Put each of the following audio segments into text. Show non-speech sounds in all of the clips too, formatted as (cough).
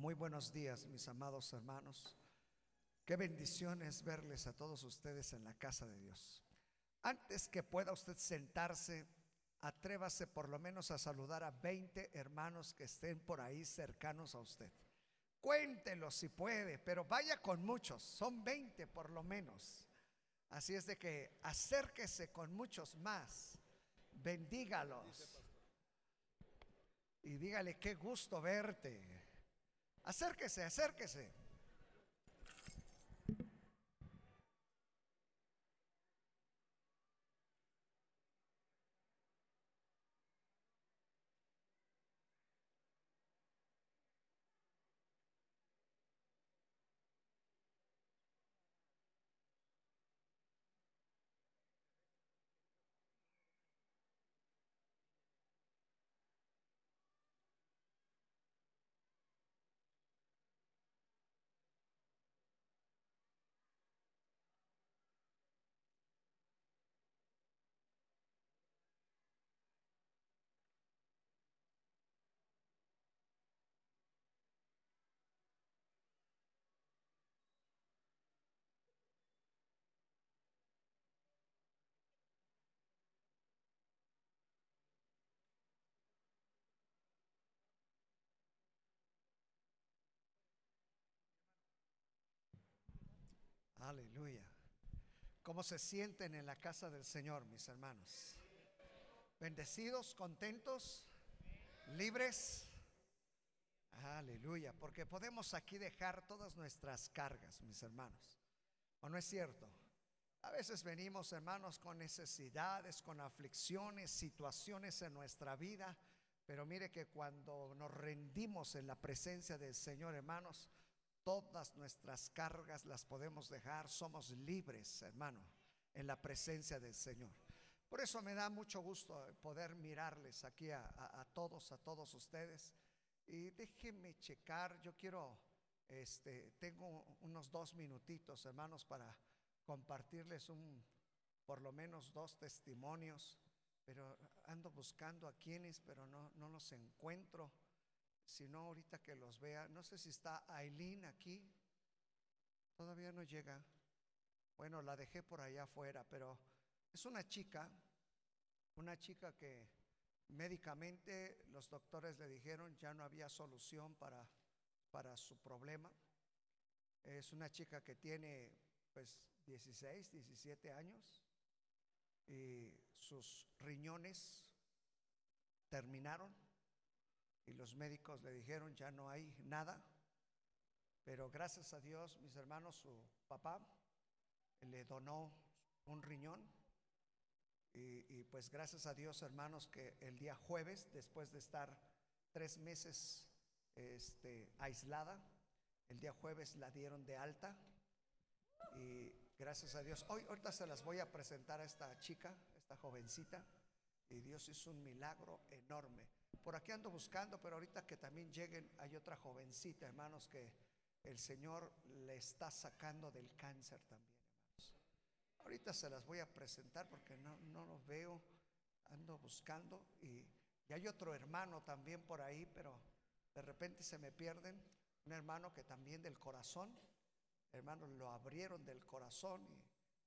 Muy buenos días, mis amados hermanos. Qué bendición es verles a todos ustedes en la casa de Dios. Antes que pueda usted sentarse, atrévase por lo menos a saludar a 20 hermanos que estén por ahí cercanos a usted. Cuéntelo si puede, pero vaya con muchos, son 20 por lo menos. Así es de que acérquese con muchos más, bendígalos y dígale qué gusto verte. Acérquese, acérquese. Aleluya. ¿Cómo se sienten en la casa del Señor, mis hermanos? Bendecidos, contentos, libres. Aleluya, porque podemos aquí dejar todas nuestras cargas, mis hermanos. ¿O no es cierto? A veces venimos, hermanos, con necesidades, con aflicciones, situaciones en nuestra vida, pero mire que cuando nos rendimos en la presencia del Señor, hermanos, Todas nuestras cargas las podemos dejar. Somos libres, hermano, en la presencia del Señor. Por eso me da mucho gusto poder mirarles aquí a, todos, a todos ustedes. Y déjenme checar, yo quiero, este, tengo unos dos minutitos, hermanos, para compartirles un, por lo menos dos testimonios, pero ando buscando a quienes, pero no, no los encuentro. Si no, ahorita que los vea, no sé si está Aileen aquí. Todavía no llega. Bueno, la dejé por allá afuera, pero es una chica, una chica que médicamente los doctores le dijeron ya no había solución para, para su problema. Es una chica que tiene pues 16, 17 años y sus riñones terminaron y los médicos le dijeron ya no hay nada, pero gracias a Dios, mis hermanos, su papá le donó un riñón. Y, pues gracias a Dios, hermanos, que el día jueves, después de estar tres meses este, aislada, el día jueves la dieron de alta. Y gracias a Dios, hoy ahorita se las voy a presentar a esta chica, esta jovencita, y Dios hizo un milagro enorme. Por aquí ando buscando, pero ahorita que también lleguen, hay otra jovencita, hermanos, que el Señor le está sacando del cáncer también. Ahorita se las voy a presentar porque no, no los veo, ando buscando y, hay otro hermano también por ahí, pero de repente se me pierden. Un hermano que también del corazón, hermanos, lo abrieron del corazón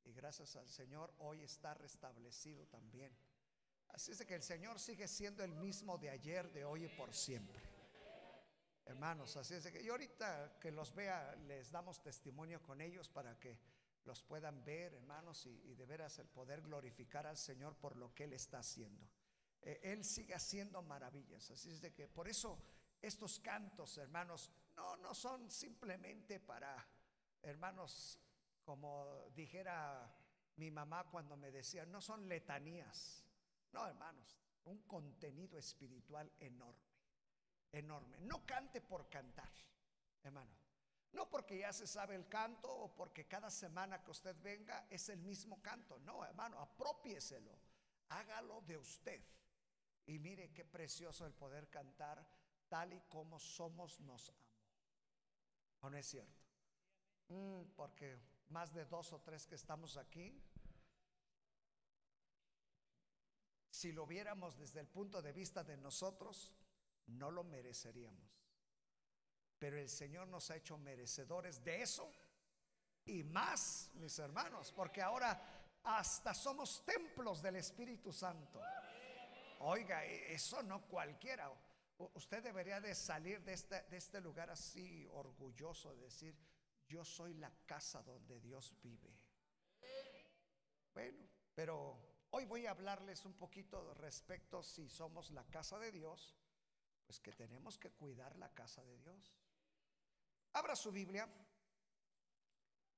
y gracias al Señor hoy está restablecido también. Así es que el Señor sigue siendo el mismo de ayer, de hoy y por siempre. Hermanos, así es de que yo ahorita que los vea, les damos testimonio con ellos para que los puedan ver, hermanos, y, de veras el poder glorificar al Señor por lo que Él está haciendo. Eh, él sigue haciendo maravillas. Así es de que por eso estos cantos, hermanos, no, no son simplemente para, hermanos, como dijera mi mamá cuando me decía, no son letanías. No, hermanos, un contenido espiritual enorme, enorme. No cante por cantar, hermano. No porque ya se sabe el canto o porque cada semana que usted venga es el mismo canto. No, hermano, apropieselo. Hágalo de usted. Y mire qué precioso el poder cantar tal y como somos nos amo. ¿O no es cierto? Mm, porque más de dos o tres que estamos aquí, si lo viéramos desde el punto de vista de nosotros, no lo mereceríamos. pero el Señor nos ha hecho merecedores de eso y más, mis hermanos, porque ahora hasta somos templos del Espíritu Santo. Oiga, e, eso no cualquiera. Usted debería de salir de este, de este lugar así orgulloso, de decir, yo soy la casa donde Dios vive. Bueno, pero hoy voy a hablarles un poquito respecto si somos la casa de Dios, pues que tenemos que cuidar la casa de Dios. Abra su Biblia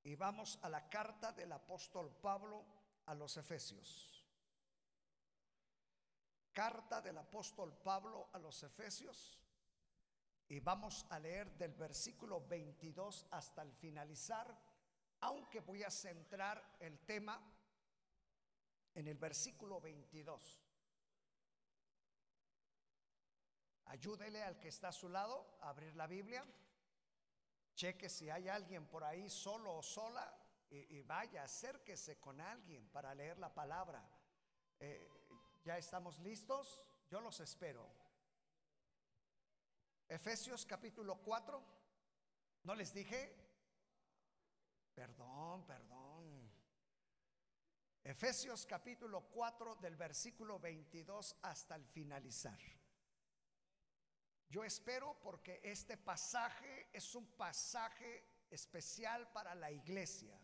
y vamos a la carta del apóstol Pablo a los Efesios. Carta del apóstol Pablo a los Efesios. Y vamos a leer del versículo 22 hasta el finalizar, aunque voy a centrar el tema en el versículo 22. Ayúdele al que está a su lado a abrir la Biblia. Cheque si hay alguien por ahí solo o sola y, vaya, acérquese con alguien para leer la palabra. Eh, ¿Ya estamos listos? Yo los espero. Efesios capítulo 4. ¿No les dije? Perdón, perdón. Efesios capítulo 4 del versículo 22 hasta el finalizar. Yo espero porque este pasaje es un pasaje especial para la iglesia.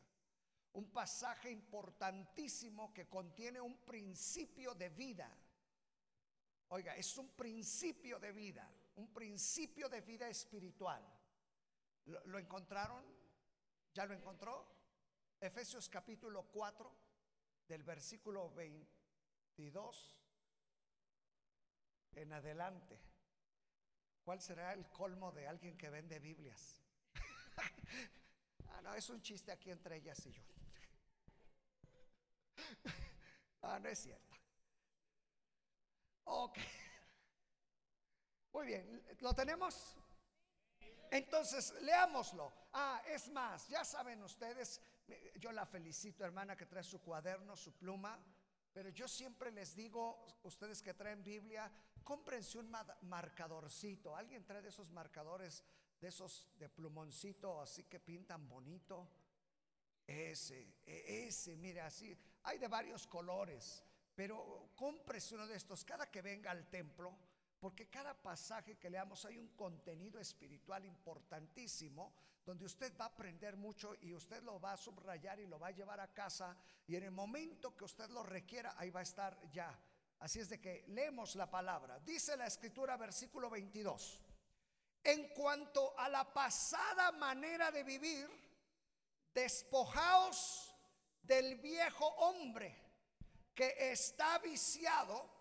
Un pasaje importantísimo que contiene un principio de vida. Oiga, es un principio de vida, un principio de vida espiritual. ¿Lo, encontraron? ¿Ya lo encontró? Efesios capítulo 4 del versículo 22 en adelante. ¿Cuál será el colmo de alguien que vende Biblias? (laughs) ah, no, es un chiste aquí entre ellas y yo. (laughs) ah, no es cierto. Ok. Muy bien, ¿lo tenemos? Entonces, leámoslo. Ah, es más, ya saben ustedes, yo la felicito, hermana, que trae su cuaderno, su pluma, pero yo siempre les digo, ustedes que traen Biblia, cómprense un marcadorcito. ¿Alguien trae de esos marcadores, de esos de plumoncito, así que pintan bonito? Ese, e, ese, mire, así. Hay de varios colores, pero cómprese uno de estos cada que venga al templo, porque cada pasaje que leamos hay un contenido espiritual importantísimo donde usted va a aprender mucho y usted lo va a subrayar y lo va a llevar a casa y en el momento que usted lo requiera, ahí va a estar ya. Así es de que leemos la palabra. Dice la escritura versículo 22. En cuanto a la pasada manera de vivir, despojaos del viejo hombre que está viciado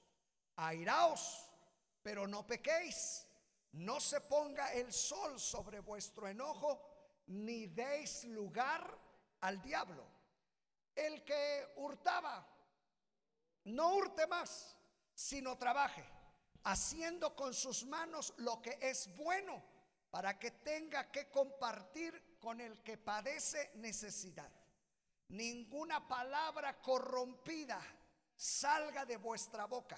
Airaos, pero no pequéis. No se ponga el sol sobre vuestro enojo, ni deis lugar al diablo. El que hurtaba, no hurte más, sino trabaje, haciendo con sus manos lo que es bueno, para que tenga que compartir con el que padece necesidad. Ninguna palabra corrompida salga de vuestra boca,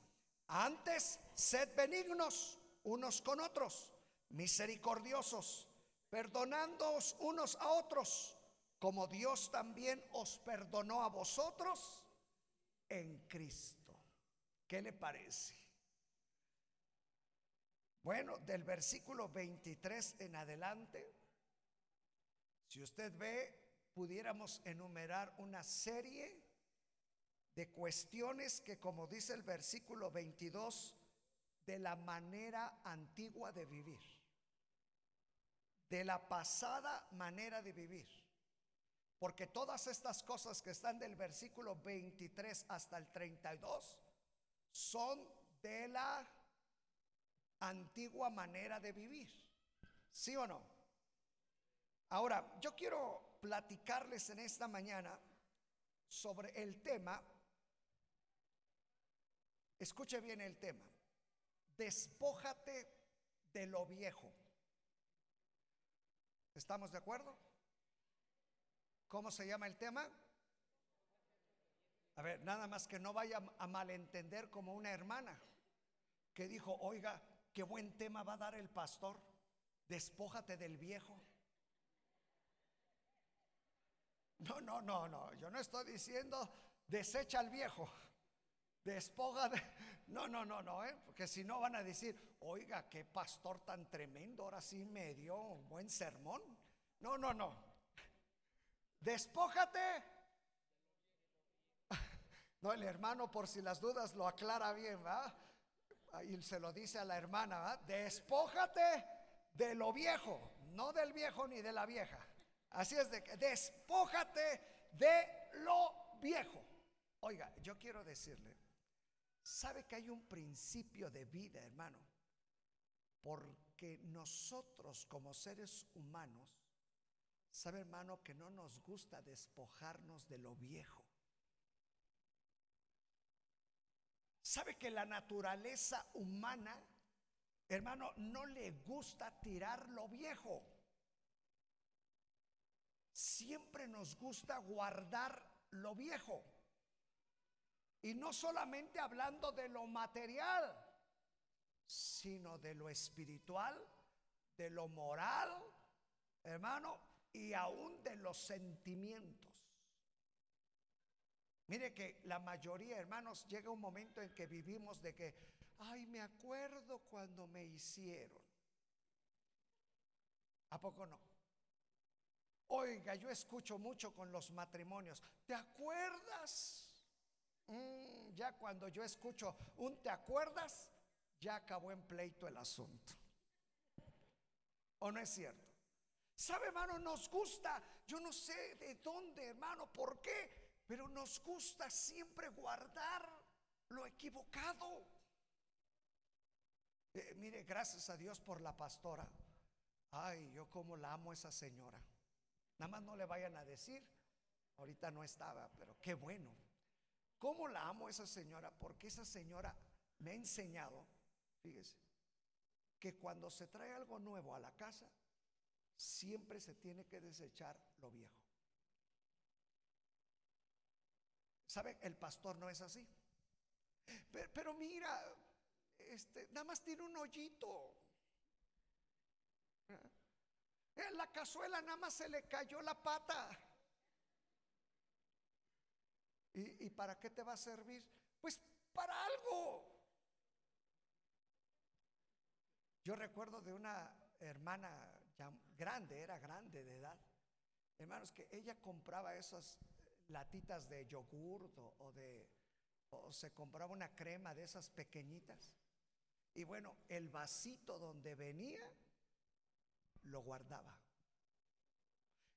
Antes, sed benignos unos con otros misericordiosos, perdonándoos unos a otros, como Dios también os perdonó a vosotros en Cristo. ¿Qué le parece? Bueno, del versículo 23 en adelante, Si usted ve, pudiéramos enumerar una serie de cuestiones que, como dice el versículo 22, de la manera antigua de vivir, de la pasada manera de vivir. Porque todas estas cosas que están del versículo 23 hasta el 32 son de la antigua manera de vivir. ¿Sí o no? Ahora, yo quiero platicarles en esta mañana sobre el tema, escuche bien el tema, despójate de lo viejo. ¿Estamos de acuerdo? ¿Cómo se llama el tema? A ver, nada más que no vaya a malentender como una hermana que dijo, oiga, qué buen tema va a dar el pastor, despójate del viejo. No, no, no, no, yo no estoy diciendo desecha al viejo, despoja de... (laughs) No, no, no, no, ¿eh? porque si no van a decir, oiga, qué pastor tan tremendo, ahora sí me dio un buen sermón. No, no, no. Despójate. (laughs) No, el hermano por si las dudas lo aclara bien, ¿va? Y se lo dice a la hermana, ¿va? Despójate de lo viejo, no del viejo ni de la vieja. Así es de que despójate de lo viejo. Oiga, yo quiero decirle, ¿sabe que hay un principio de vida, hermano? Porque nosotros como seres humanos, ¿sabe hermano que no nos gusta despojarnos de lo viejo? ¿Sabe que la naturaleza humana, hermano, no le gusta tirar lo viejo? siempre nos gusta guardar lo viejo. Y no solamente hablando de lo material, sino de lo espiritual, de lo moral, hermano, y aún de los sentimientos. Mire que la mayoría, hermanos, llega un momento en que vivimos de que, ay, me acuerdo cuando me hicieron. ¿A poco no? Oiga, yo escucho mucho con los matrimonios. ¿Te acuerdas? Mm, ya cuando yo escucho un ¿te acuerdas? Ya acabó en pleito el asunto. ¿O no es cierto? ¿Sabe, hermano? Nos gusta, yo no sé de dónde, hermano, por qué, pero nos gusta siempre guardar lo equivocado. Eh, mire, gracias a Dios por la pastora. Ay, yo como la amo a esa señora. Nada más no le vayan a decir, ahorita no estaba, pero qué bueno. ¿Cómo la amo esa señora? Porque esa señora me ha enseñado, fíjese, que cuando se trae algo nuevo a la casa, siempre se tiene que desechar lo viejo. ¿Sabe? El pastor no es así. Pero, pero mira, este, nada más tiene un hoyito. En la cazuela nada más se le cayó la pata. ¿Y, para qué te va a servir? Pues para algo. Yo recuerdo de una hermana ya grande, era grande de edad. Hermanos, que ella compraba esas latitas de yogur o de o se compraba una crema de esas pequeñitas. Y bueno, el vasito donde venía lo guardaba.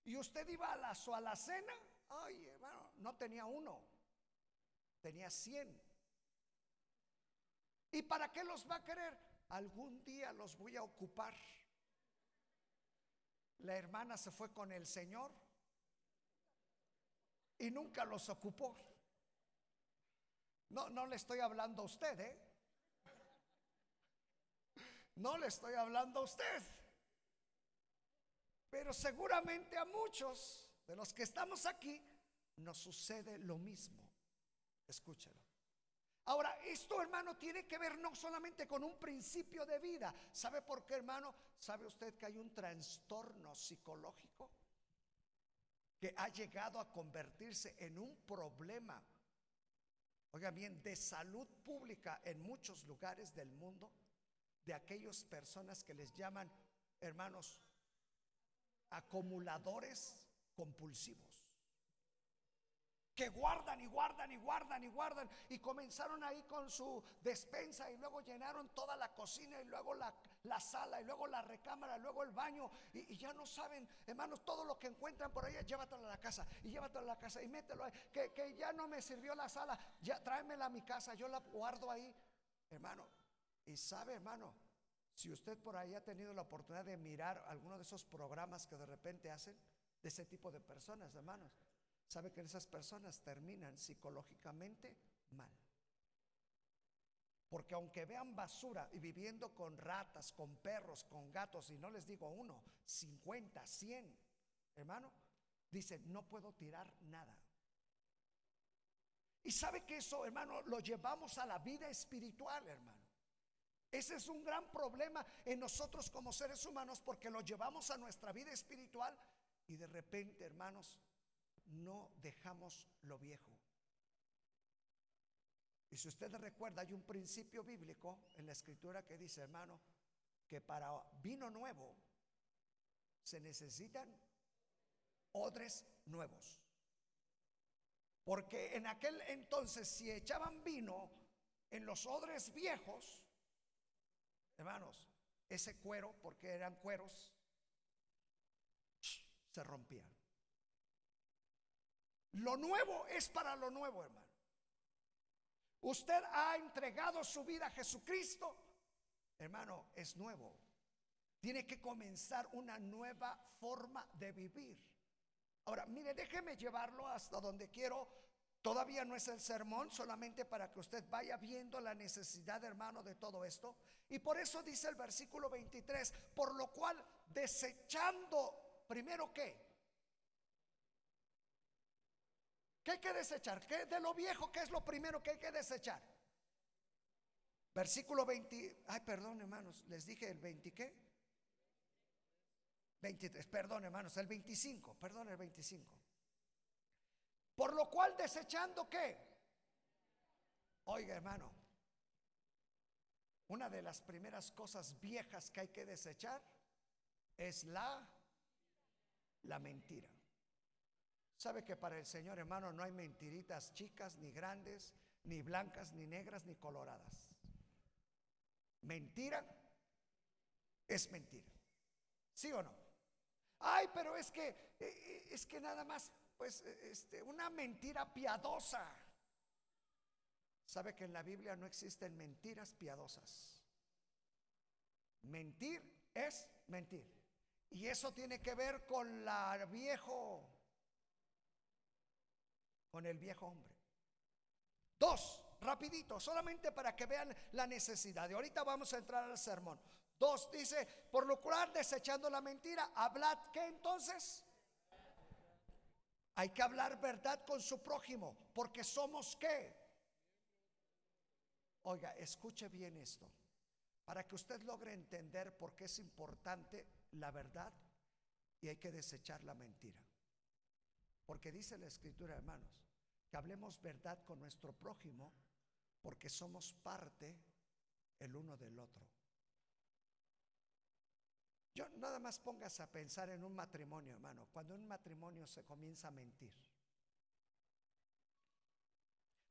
Y usted iba a la su alacena, ay hermano, no tenía uno, tenía cien. ¿Y para qué los va a querer? Algún día los voy a ocupar. La hermana se fue con el Señor y nunca los ocupó. No, no le estoy hablando a usted, ¿eh? No le estoy hablando a usted. Pero seguramente a muchos de los que estamos aquí nos sucede lo mismo. Escúchelo. Ahora, esto hermano tiene que ver no solamente con un principio de vida. ¿Sabe por qué hermano? ¿Sabe usted que hay un trastorno psicológico que ha llegado a convertirse en un problema? Oiga bien, de salud pública en muchos lugares del mundo, de aquellas personas que les llaman, hermanos, acumuladores compulsivos que guardan y guardan y guardan y guardan y comenzaron ahí con su despensa y luego llenaron toda la cocina y luego la, sala y luego la recámara, y luego el baño y, ya no saben, hermanos, todo lo que encuentran por ahí, llévatelo a la casa y llévatelo a la casa y mételo ahí, que, que ya no me sirvió la sala, ya tráemela a mi casa, yo la guardo ahí, hermano. Y sabe, hermano, si usted por ahí ha tenido la oportunidad de mirar alguno de esos programas que de repente hacen de ese tipo de personas, hermanos, sabe que esas personas terminan psicológicamente mal. Porque aunque vean basura y viviendo con ratas, con perros, con gatos, y no les digo uno, 50, 100, hermano, dicen, no puedo tirar nada. Y sabe que eso, hermano, lo llevamos a la vida espiritual, hermano. Ese es un gran problema en nosotros como seres humanos porque lo llevamos a nuestra vida espiritual y de repente, hermanos, no dejamos lo viejo. Y si usted recuerda, hay un principio bíblico en la escritura que dice, hermano, que para vino nuevo se necesitan odres nuevos. Porque en aquel entonces si echaban vino en los odres viejos, hermanos, ese cuero, porque eran cueros, se rompían. Lo nuevo es para lo nuevo, hermano. Usted ha entregado su vida a Jesucristo, hermano, es nuevo. Tiene que comenzar una nueva forma de vivir. Ahora, mire, déjeme llevarlo hasta donde quiero. Todavía no es el sermón, solamente para que usted vaya viendo la necesidad, hermano, de todo esto. Y por eso dice el versículo 23, por lo cual desechando, primero qué? ¿Qué hay que desechar? ¿Qué de lo viejo? ¿Qué es lo primero que hay que desechar? Versículo 20. Ay, perdón, hermanos. Les dije el 20 qué? 23. Perdón, hermanos. El 25. Perdón, el 25. Por lo cual desechando qué? Oiga, hermano. Una de las primeras cosas viejas que hay que desechar es la la mentira. Sabe que para el Señor, hermano, no hay mentiritas chicas, ni grandes, ni blancas, ni negras, ni coloradas. Mentira es mentira. ¿Sí o no? Ay, pero es que eh, eh, es que nada más pues eh, este una mentira piadosa. Sabe que en la Biblia no existen mentiras piadosas. Mentir es mentir. Y eso tiene que ver con la viejo con el viejo hombre. Dos, rapidito, solamente para que vean la necesidad. Y ahorita vamos a entrar al sermón. Dos, dice, por lo cual desechando la mentira, hablad que entonces hay que hablar verdad con su prójimo, porque somos qué. Oiga, escuche bien esto, para que usted logre entender por qué es importante la verdad y hay que desechar la mentira. Porque dice la escritura, hermanos, que hablemos verdad con nuestro prójimo porque somos parte el uno del otro. Yo nada más pongas a pensar en un matrimonio, hermano, cuando en un matrimonio se comienza a mentir.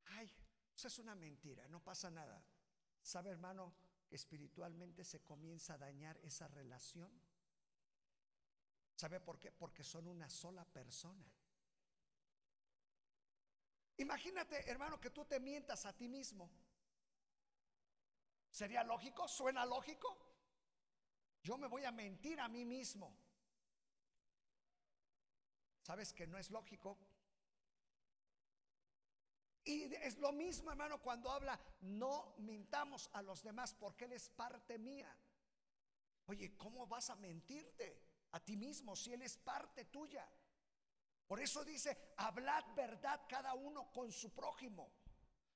Ay, eso es una mentira, no pasa nada. ¿Sabe, hermano, que espiritualmente se comienza a dañar esa relación? ¿Sabe por qué? Porque son una sola persona. Imagínate, hermano, que tú te mientas a ti mismo. ¿Sería lógico? ¿Suena lógico? Yo me voy a mentir a mí mismo. ¿Sabes que no es lógico? Y es lo mismo, hermano, cuando habla, no mintamos a los demás porque Él es parte mía. Oye, ¿cómo vas a mentirte a ti mismo si Él es parte tuya? Por eso dice, hablad verdad cada uno con su prójimo.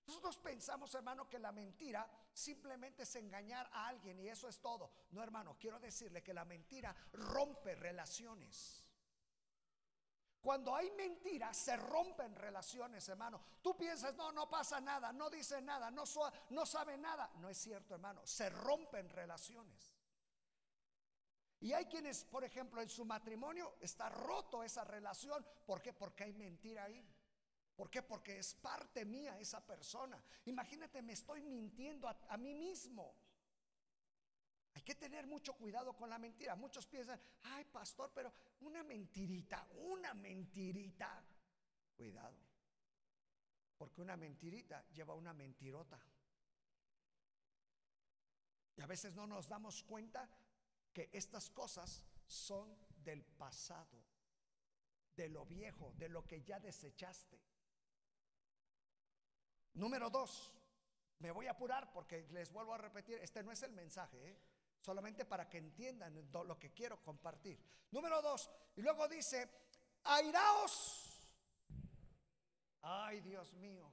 Nosotros pensamos, hermano, que la mentira simplemente es engañar a alguien y eso es todo. No, hermano, quiero decirle que la mentira rompe relaciones. Cuando hay mentira, se rompen relaciones, hermano. Tú piensas, no, no pasa nada, no dice nada, no, no sabe nada. No es cierto, hermano. Se rompen relaciones. Y hay quienes, por ejemplo, en su matrimonio está roto esa relación. ¿Por qué? Porque hay mentira ahí. ¿Por qué? Porque es parte mía esa persona. Imagínate, me estoy mintiendo a, mí mismo. Hay que tener mucho cuidado con la mentira. Muchos piensan, ay pastor, pero una mentirita, una mentirita. Cuidado. Porque una mentirita lleva una mentirota. Y a veces no nos damos cuenta que estas cosas son del pasado, de lo viejo, de lo que ya desechaste. Número dos, me voy a apurar porque les vuelvo a repetir, este no es el mensaje, ¿eh? solamente para que entiendan lo que quiero compartir. Número dos, y luego dice, airaos, ay Dios mío,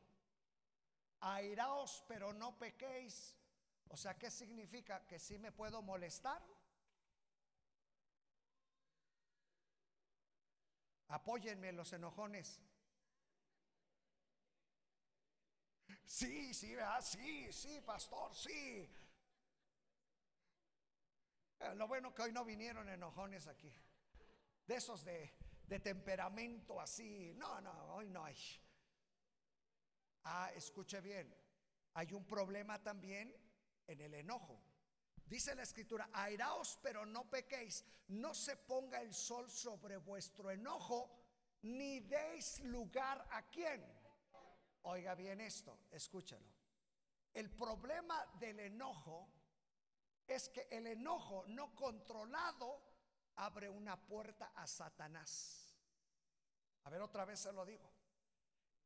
airaos pero no pequéis. O sea, ¿qué significa? Que si me puedo molestar, Apóyenme los enojones. Sí, sí, sí, sí, pastor, sí. Eh, lo bueno que hoy no vinieron enojones aquí. De esos de, de temperamento así. No, no, hoy no hay. Ah, escuche bien. Hay un problema también en el enojo. Dice la escritura, airaos pero no pequéis, no se ponga el sol sobre vuestro enojo, ni deis lugar a quién. Oiga bien esto, escúchalo. El problema del enojo es que el enojo no controlado abre una puerta a Satanás. A ver, otra vez se lo digo.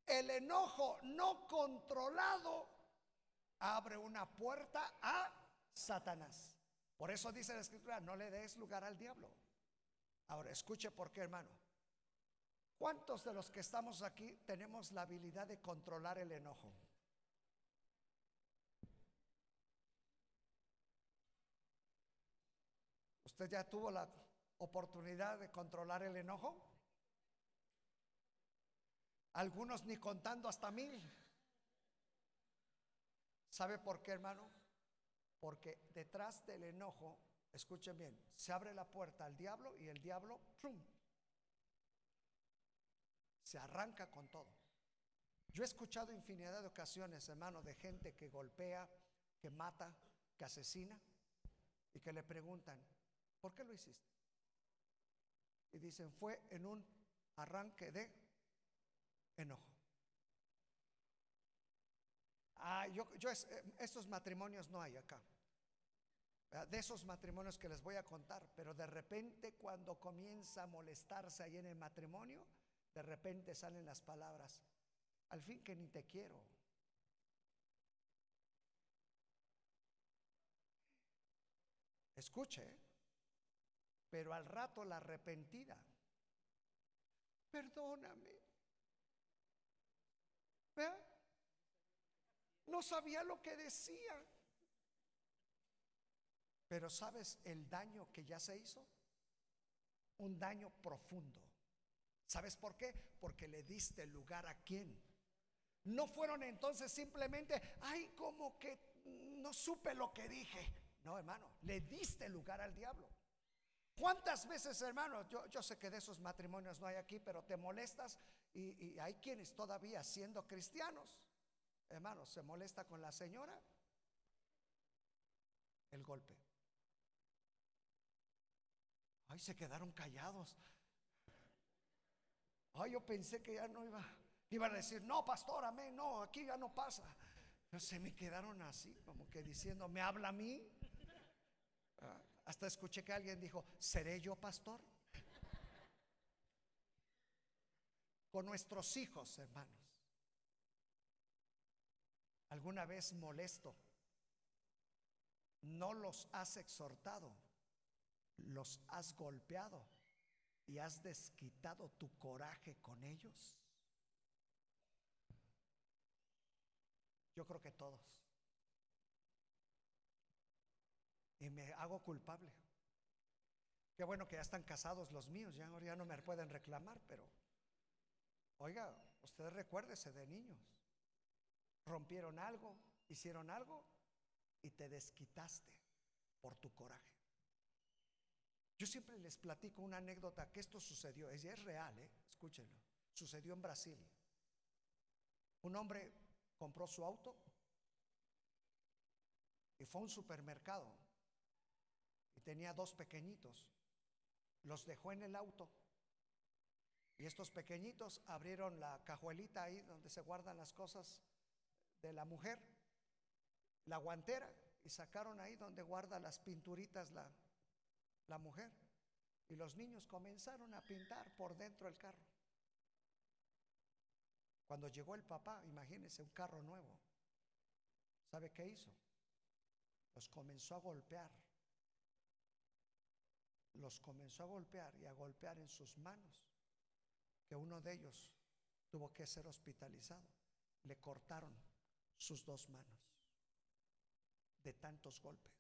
El enojo no controlado abre una puerta a Satanás. Por eso dice la escritura, no le des lugar al diablo. Ahora, escuche por qué, hermano. ¿Cuántos de los que estamos aquí tenemos la habilidad de controlar el enojo? ¿Usted ya tuvo la oportunidad de controlar el enojo? Algunos ni contando hasta mil. ¿Sabe por qué, hermano? Porque detrás del enojo, escuchen bien, se abre la puerta al diablo y el diablo se arranca con todo. Yo he escuchado infinidad de ocasiones, hermano, de gente que golpea, que mata, que asesina y que le preguntan, ¿por qué lo hiciste? Y dicen, fue en un arranque de enojo. Ah, yo, yo eh, matrimonios no hay acá. De esos matrimonios que les voy a contar, pero de repente cuando comienza a molestarse ahí en el matrimonio, de repente salen las palabras, al fin que ni te quiero. Escuche, ¿eh? pero al rato la arrepentida, perdóname. ¿Vea? No sabía lo que decía. Pero ¿sabes el daño que ya se hizo? Un daño profundo. ¿Sabes por qué? Porque le diste lugar a quién. No fueron entonces simplemente, ay, como que no supe lo que dije. No, hermano, le diste lugar al diablo. ¿Cuántas veces, hermano? Yo, yo sé que de esos matrimonios no hay aquí, pero te molestas y, y hay quienes todavía siendo cristianos hermano, se molesta con la señora, el golpe. Ay, se quedaron callados. Ay, yo pensé que ya no iba, iban a decir, no, pastor, amén, no, aquí ya no pasa. Pero se me quedaron así, como que diciendo, ¿me habla a mí? Ah, hasta escuché que alguien dijo, ¿seré yo pastor? Con nuestros hijos, hermanos alguna vez molesto, no los has exhortado, los has golpeado y has desquitado tu coraje con ellos? Yo creo que todos. Y me hago culpable. Qué bueno que ya están casados los míos, ya, no me pueden reclamar, pero oiga, usted recuérdese de niños rompieron algo, hicieron algo y te desquitaste por tu coraje. Yo siempre les platico una anécdota que esto sucedió, es, real, ¿eh? escúchenlo, sucedió en Brasil. Un hombre compró su auto y fue a un supermercado y tenía dos pequeñitos. Los dejó en el auto y estos pequeñitos abrieron la cajuelita ahí donde se guardan las cosas de la mujer, la guantera, y sacaron ahí donde guarda las pinturitas la, la mujer. Y los niños comenzaron a pintar por dentro del carro. Cuando llegó el papá, imagínense, un carro nuevo. ¿Sabe qué hizo? Los comenzó a golpear. Los comenzó a golpear y a golpear en sus manos. Que uno de ellos tuvo que ser hospitalizado. Le cortaron sus dos manos de tantos golpes.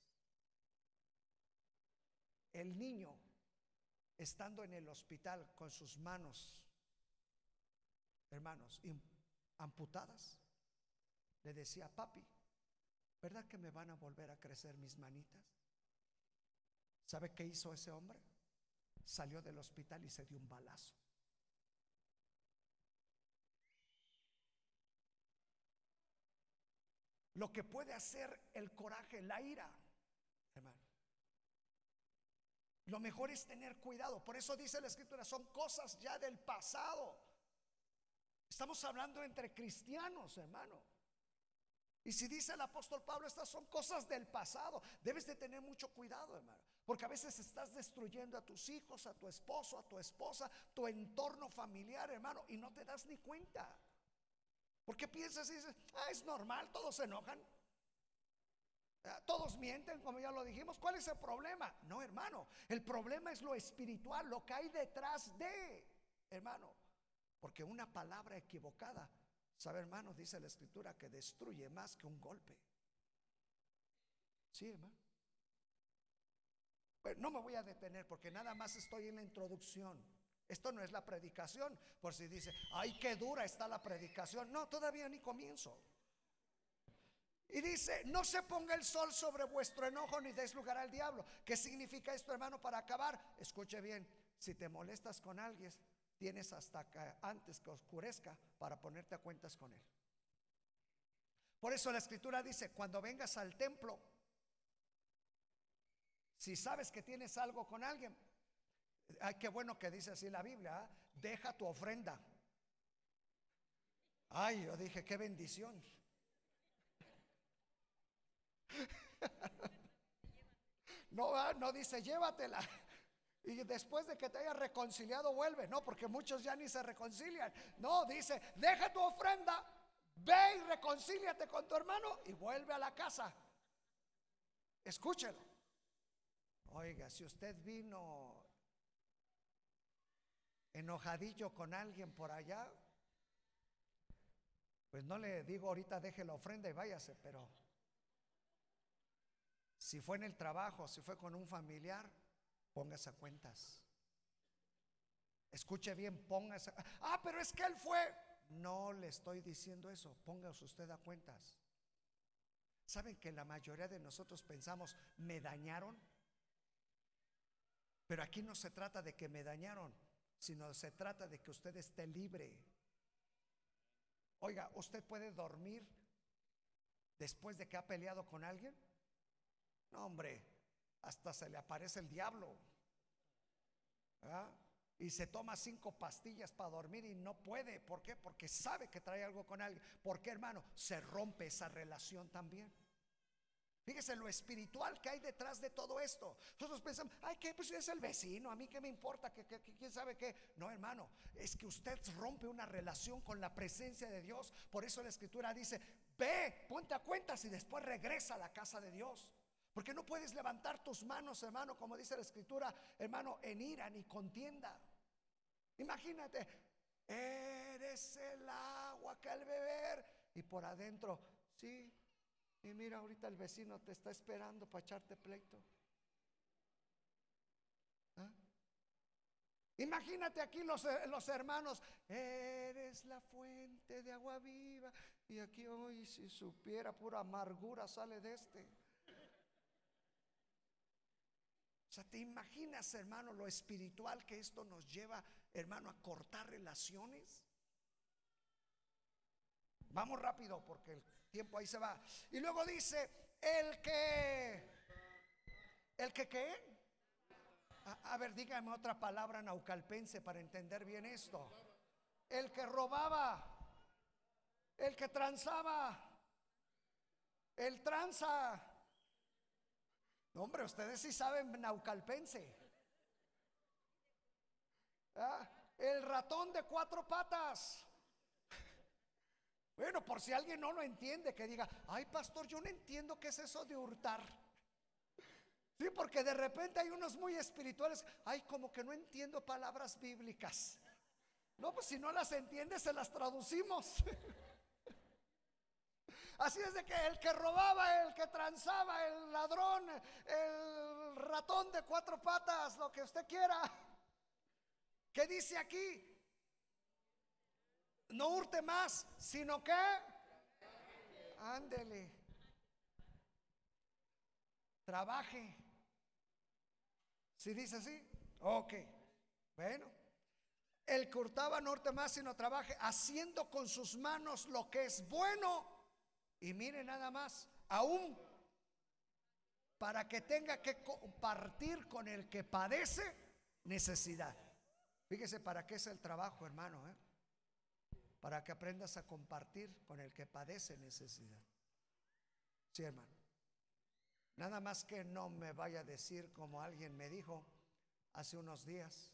El niño, estando en el hospital con sus manos, hermanos, amputadas, le decía, papi, ¿verdad que me van a volver a crecer mis manitas? ¿Sabe qué hizo ese hombre? Salió del hospital y se dio un balazo. Lo que puede hacer el coraje, la ira, hermano. Lo mejor es tener cuidado. Por eso dice la escritura, son cosas ya del pasado. Estamos hablando entre cristianos, hermano. Y si dice el apóstol Pablo, estas son cosas del pasado, debes de tener mucho cuidado, hermano. Porque a veces estás destruyendo a tus hijos, a tu esposo, a tu esposa, tu entorno familiar, hermano, y no te das ni cuenta. Porque piensas y dices, ah, es normal, todos se enojan. Ah, todos mienten, como ya lo dijimos. ¿Cuál es el problema? No, hermano. El problema es lo espiritual, lo que hay detrás de, hermano. Porque una palabra equivocada, ¿sabe, hermano? Dice la escritura que destruye más que un golpe. Sí, hermano. Pero no me voy a detener porque nada más estoy en la introducción. Esto no es la predicación, por si dice, ay, qué dura está la predicación. No, todavía ni comienzo. Y dice, no se ponga el sol sobre vuestro enojo ni des lugar al diablo. ¿Qué significa esto, hermano, para acabar? Escuche bien, si te molestas con alguien, tienes hasta antes que oscurezca para ponerte a cuentas con él. Por eso la escritura dice, cuando vengas al templo, si sabes que tienes algo con alguien, Ay, qué bueno que dice así la Biblia. ¿ah? Deja tu ofrenda. Ay, yo dije, qué bendición. (laughs) No, ah, no dice, llévatela. Y después de que te hayas reconciliado, vuelve. No, porque muchos ya ni se reconcilian. No, dice, deja tu ofrenda, ve y reconcíliate con tu hermano y vuelve a la casa. Escúchelo. Oiga, si usted vino enojadillo con alguien por allá, pues no le digo ahorita deje la ofrenda y váyase, pero si fue en el trabajo, si fue con un familiar, póngase a cuentas. Escuche bien, póngase. Ah, pero es que él fue. No le estoy diciendo eso, póngase usted a cuentas. ¿Saben que la mayoría de nosotros pensamos, me dañaron? Pero aquí no se trata de que me dañaron sino se trata de que usted esté libre. Oiga, ¿usted puede dormir después de que ha peleado con alguien? No, hombre, hasta se le aparece el diablo. Y se toma cinco pastillas para dormir y no puede. ¿Por qué? Porque sabe que trae algo con alguien. ¿Por qué, hermano? Se rompe esa relación también. Fíjese lo espiritual que hay detrás de todo esto. Nosotros pensamos, ay, que pues es el vecino, a mí qué me importa, que, quién sabe qué. No, hermano, es que usted rompe una relación con la presencia de Dios. Por eso la escritura dice, ve, ponte a cuentas y después regresa a la casa de Dios. Porque no puedes levantar tus manos, hermano, como dice la escritura, hermano, en ira ni contienda. Imagínate, eres el agua que al beber y por adentro, sí, y mira, ahorita el vecino te está esperando para echarte pleito. ¿Ah? Imagínate aquí los, eh, los, hermanos, eres la fuente de agua viva. Y aquí hoy si supiera pura amargura sale de este. sea, ¿te imaginas, hermano, lo espiritual que esto nos lleva, hermano, a cortar relaciones? Vamos rápido porque el tiempo ahí se va. Y luego dice, el que, el que qué? A, ver, dígame otra palabra naucalpense para entender bien esto. El que robaba, el que transaba, el tranza. hombre, ustedes sí saben naucalpense. ¿Ah? El ratón de cuatro patas. Bueno, por si alguien no lo entiende, que diga, ay pastor, yo no entiendo qué es eso de hurtar. Sí, porque de repente hay unos muy espirituales, ay, como que no entiendo palabras bíblicas. No, pues si no las entiende, se las traducimos. (laughs) Así es de que el que robaba, el que transaba, el ladrón, el ratón de cuatro patas, lo que usted quiera. ¿Qué dice aquí? No hurte más, sino que ándele, trabaje. Si dice así, ok, bueno. El que hurtaba no hurte más, sino trabaje haciendo con sus manos lo que es bueno. Y mire nada más, aún para que tenga que compartir con el que padece necesidad. Fíjese para qué es el trabajo, hermano. ¿eh? Para que aprendas a compartir con el que padece necesidad. Sí, hermano. Nada más que no me vaya a decir como alguien me dijo hace unos días.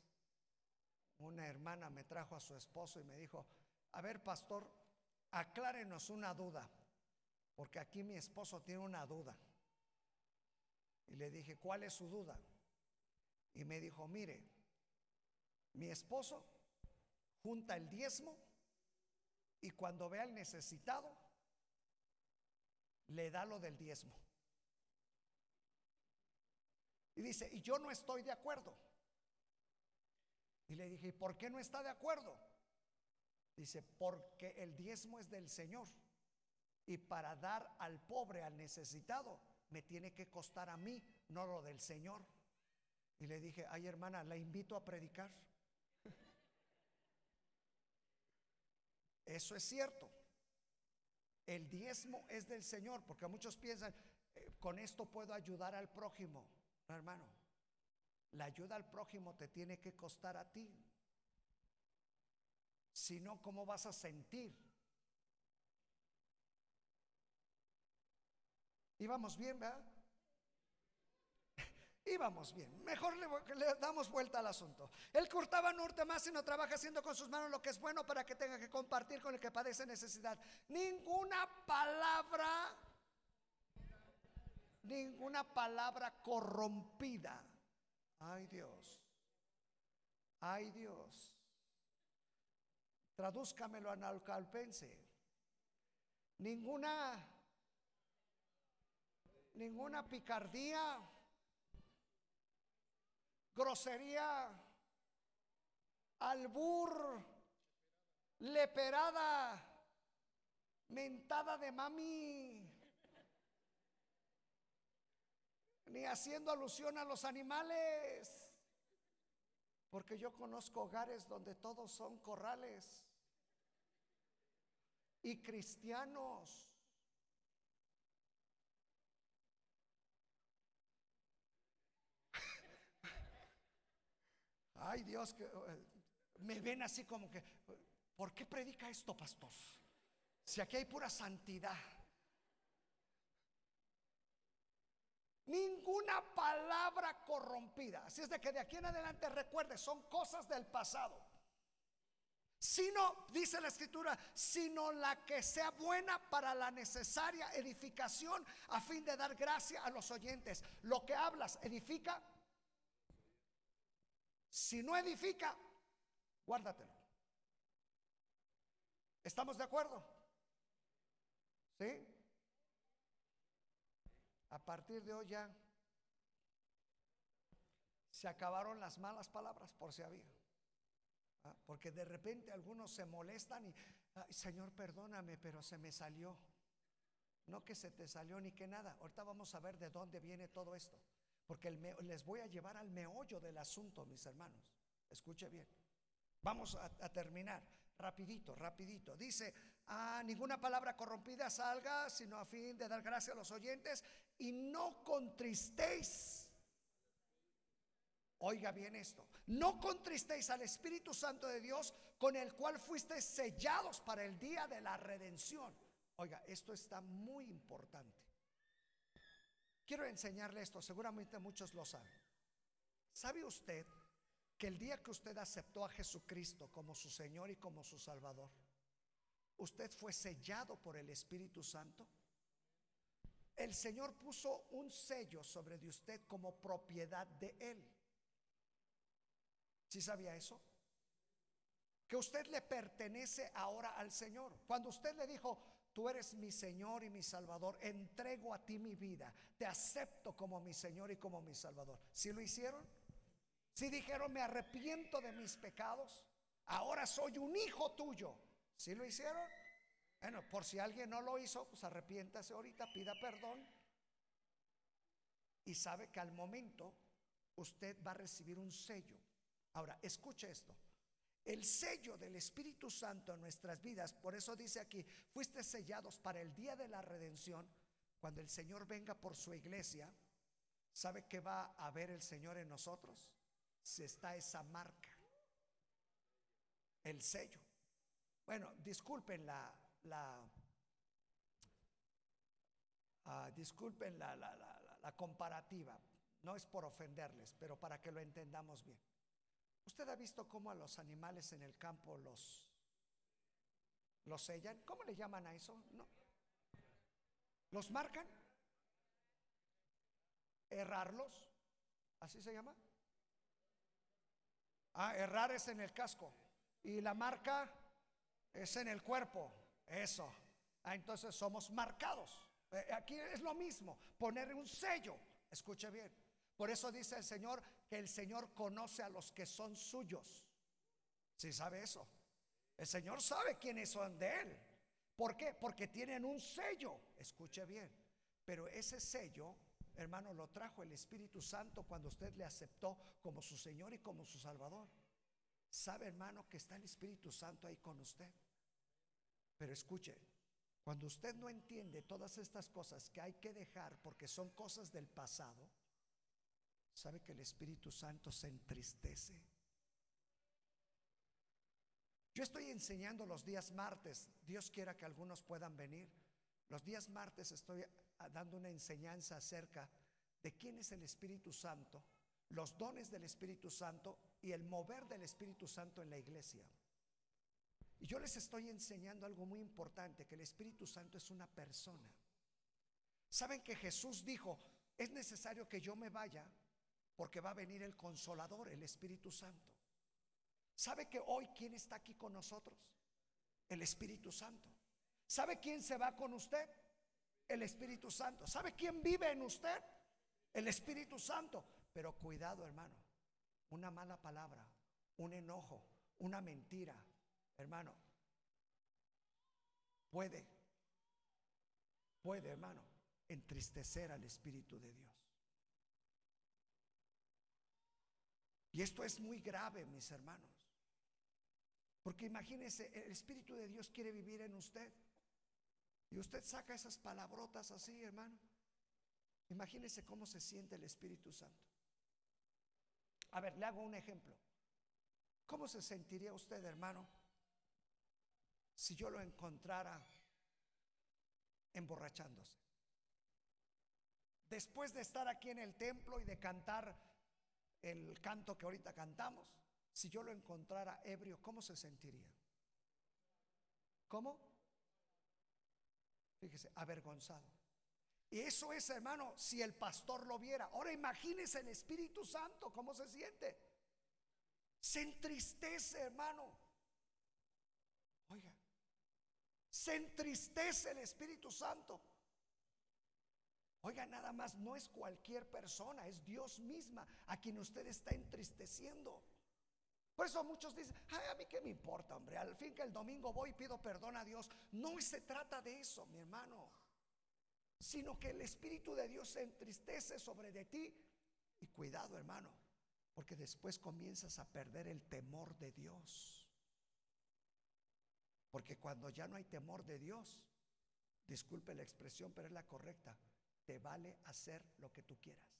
Una hermana me trajo a su esposo y me dijo, a ver, pastor, aclárenos una duda, porque aquí mi esposo tiene una duda. Y le dije, ¿cuál es su duda? Y me dijo, mire, mi esposo junta el diezmo y cuando ve al necesitado, le da lo del diezmo. Y dice, y yo no estoy de acuerdo. Y le dije, ¿y por qué no está de acuerdo? Dice, porque el diezmo es del Señor. Y para dar al pobre, al necesitado, me tiene que costar a mí, no lo del Señor. Y le dije, ay hermana, la invito a predicar. Eso es cierto. El diezmo es del Señor, porque muchos piensan, eh, con esto puedo ayudar al prójimo. hermano, la ayuda al prójimo te tiene que costar a ti. Si no, ¿cómo vas a sentir? Y vamos bien, ¿verdad? Íbamos bien. Mejor le, damos vuelta al asunto. El cortaba norte más y no trabaja haciendo con sus manos lo que es bueno para que tenga que compartir con el que padece necesidad. Ninguna palabra, ninguna palabra corrompida. Ay Dios. Ay Dios. Tradúzcamelo a nalcalpense. Ninguna, ninguna picardía grosería, albur, leperada, mentada de mami, ni haciendo alusión a los animales, porque yo conozco hogares donde todos son corrales y cristianos. Ay Dios, que eh, me ven así como que, ¿por qué predica esto, pastor? Si aquí hay pura santidad. Ninguna palabra corrompida. Así es de que de aquí en adelante recuerde, son cosas del pasado. Sino, dice la escritura, sino la que sea buena para la necesaria edificación a fin de dar gracia a los oyentes. Lo que hablas edifica si no edifica, guárdatelo. ¿Estamos de acuerdo? ¿Sí? A partir de hoy ya se acabaron las malas palabras por si había. ¿Ah? Porque de repente algunos se molestan y, Señor, perdóname, pero se me salió. No que se te salió ni que nada. Ahorita vamos a ver de dónde viene todo esto. Porque les voy a llevar al meollo del asunto, mis hermanos. Escuche bien. Vamos a, a terminar. Rapidito, rapidito. Dice, ah, ninguna palabra corrompida salga, sino a fin de dar gracia a los oyentes. Y no contristéis. Oiga bien esto. No contristéis al Espíritu Santo de Dios, con el cual fuisteis sellados para el día de la redención. Oiga, esto está muy importante. Quiero enseñarle esto, seguramente muchos lo saben. ¿Sabe usted que el día que usted aceptó a Jesucristo como su Señor y como su Salvador, usted fue sellado por el Espíritu Santo? El Señor puso un sello sobre usted como propiedad de Él. ¿Sí sabía eso? Que usted le pertenece ahora al Señor. Cuando usted le dijo, tú eres mi Señor y mi Salvador, entrego a ti mi vida, te acepto como mi Señor y como mi Salvador. ¿Sí lo hicieron? Si dijeron, me arrepiento de mis pecados, ahora soy un hijo tuyo. ¿Sí lo hicieron? Bueno, por si alguien no lo hizo, pues arrepiéntase ahorita, pida perdón. Y sabe que al momento usted va a recibir un sello. Ahora, escuche esto. El sello del Espíritu Santo en nuestras vidas, por eso dice aquí, fuiste sellados para el día de la redención. Cuando el Señor venga por su iglesia, ¿sabe qué va a ver el Señor en nosotros? se está esa marca, el sello. Bueno, disculpen la, la ah, disculpen la, la, comparativa, no es por ofenderles, pero para que lo entendamos bien. ¿Usted ha visto cómo a los animales en el campo los, los sellan? ¿Cómo le llaman a eso? ¿No? ¿Los marcan? ¿Errarlos? ¿Así se llama? Ah, errar es en el casco. Y la marca es en el cuerpo. Eso. Ah, entonces somos marcados. Eh, aquí es lo mismo. Poner un sello. Escuche bien. Por eso dice el Señor que el Señor conoce a los que son suyos. Si sabe eso? El Señor sabe quiénes son de Él. ¿Por qué? Porque tienen un sello. Escuche bien. Pero ese sello hermano, lo trajo el Espíritu Santo cuando usted le aceptó como su Señor y como su Salvador. ¿Sabe, hermano, que está el Espíritu Santo ahí con usted? Pero escuche, cuando usted no entiende todas estas cosas que hay que dejar porque son cosas del pasado, ¿sabe que el Espíritu Santo se entristece? Yo estoy enseñando los días martes, Dios quiera que algunos puedan venir. Los días martes estoy dando una enseñanza acerca de quién es el Espíritu Santo, los dones del Espíritu Santo y el mover del Espíritu Santo en la iglesia. Y yo les estoy enseñando algo muy importante, que el Espíritu Santo es una persona. Saben que Jesús dijo, es necesario que yo me vaya porque va a venir el consolador, el Espíritu Santo. ¿Sabe que hoy quién está aquí con nosotros? El Espíritu Santo. ¿Sabe quién se va con usted? El Espíritu Santo. ¿Sabe quién vive en usted? El Espíritu Santo. Pero cuidado, hermano. Una mala palabra, un enojo, una mentira, hermano. Puede, puede, hermano, entristecer al Espíritu de Dios. Y esto es muy grave, mis hermanos. Porque imagínense, el Espíritu de Dios quiere vivir en usted. Y usted saca esas palabrotas así, hermano. Imagínese cómo se siente el Espíritu Santo. A ver, le hago un ejemplo. ¿Cómo se sentiría usted, hermano, si yo lo encontrara emborrachándose? Después de estar aquí en el templo y de cantar el canto que ahorita cantamos, si yo lo encontrara ebrio, ¿cómo se sentiría? ¿Cómo? Fíjese, avergonzado. Y eso es, hermano, si el pastor lo viera. Ahora imagínese el Espíritu Santo, ¿cómo se siente? Se entristece, hermano. Oiga, se entristece el Espíritu Santo. Oiga, nada más, no es cualquier persona, es Dios misma a quien usted está entristeciendo. Por eso muchos dicen, a mí qué me importa, hombre, al fin que el domingo voy y pido perdón a Dios. No se trata de eso, mi hermano, sino que el Espíritu de Dios se entristece sobre de ti Y cuidado, hermano, porque después comienzas a perder el temor de Dios. Porque cuando ya no hay temor de Dios, disculpe la expresión, pero es la correcta, te vale hacer lo que tú quieras.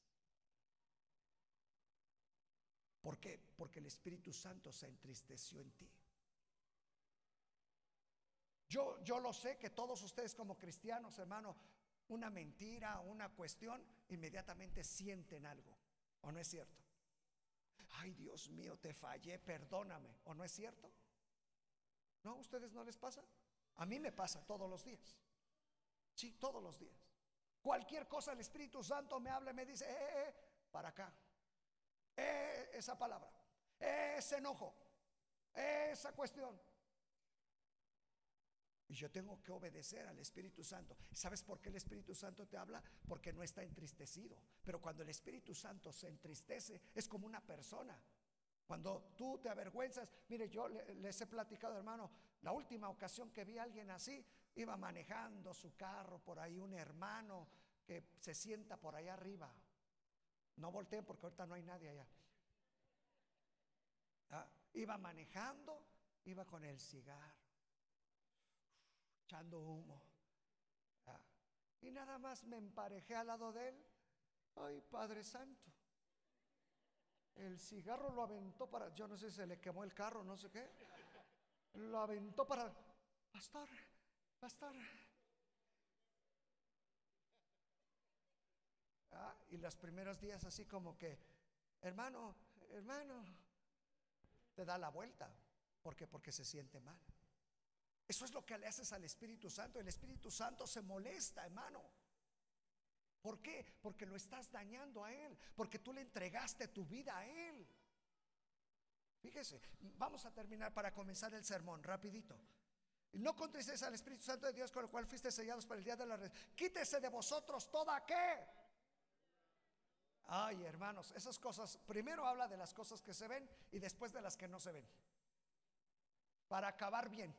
¿Por qué? Porque el Espíritu Santo se entristeció en ti. Yo, yo lo sé que todos ustedes como cristianos, hermano, una mentira, una cuestión, inmediatamente sienten algo. ¿O no es cierto? Ay, Dios mío, te fallé, perdóname. ¿O no es cierto? ¿No? ¿A ustedes no les pasa? A mí me pasa todos los días. Sí, todos los días. Cualquier cosa el Espíritu Santo me habla y me dice, eh, eh, eh para acá. Esa palabra, ese enojo, esa cuestión. Y yo tengo que obedecer al Espíritu Santo. ¿Sabes por qué el Espíritu Santo te habla? Porque no está entristecido. Pero cuando el Espíritu Santo se entristece, es como una persona. Cuando tú te avergüenzas, mire, yo les he platicado, hermano, la última ocasión que vi a alguien así, iba manejando su carro por ahí, un hermano que se sienta por allá arriba. No volteen porque ahorita no hay nadie allá. Ah, iba manejando, iba con el cigarro, echando humo. Ah, y nada más me emparejé al lado de él. Ay, Padre Santo. El cigarro lo aventó para, yo no sé si se le quemó el carro, no sé qué. Lo aventó para, pastor, pastor. Ah, y los primeros días así como que, hermano, hermano, te da la vuelta. ¿Por? Porque se siente mal. Eso es lo que le haces al Espíritu Santo. El Espíritu Santo se molesta, hermano. ¿Por qué? Porque lo estás dañando a Él. Porque tú le entregaste tu vida a Él. Fíjese, vamos a terminar para comenzar el sermón, rapidito. No contristéis al Espíritu Santo de Dios con el cual fuiste sellados para el día de la red. Quítese de vosotros toda qué. Ay, hermanos, esas cosas, primero habla de las cosas que se ven y después de las que no se ven. Para acabar bien.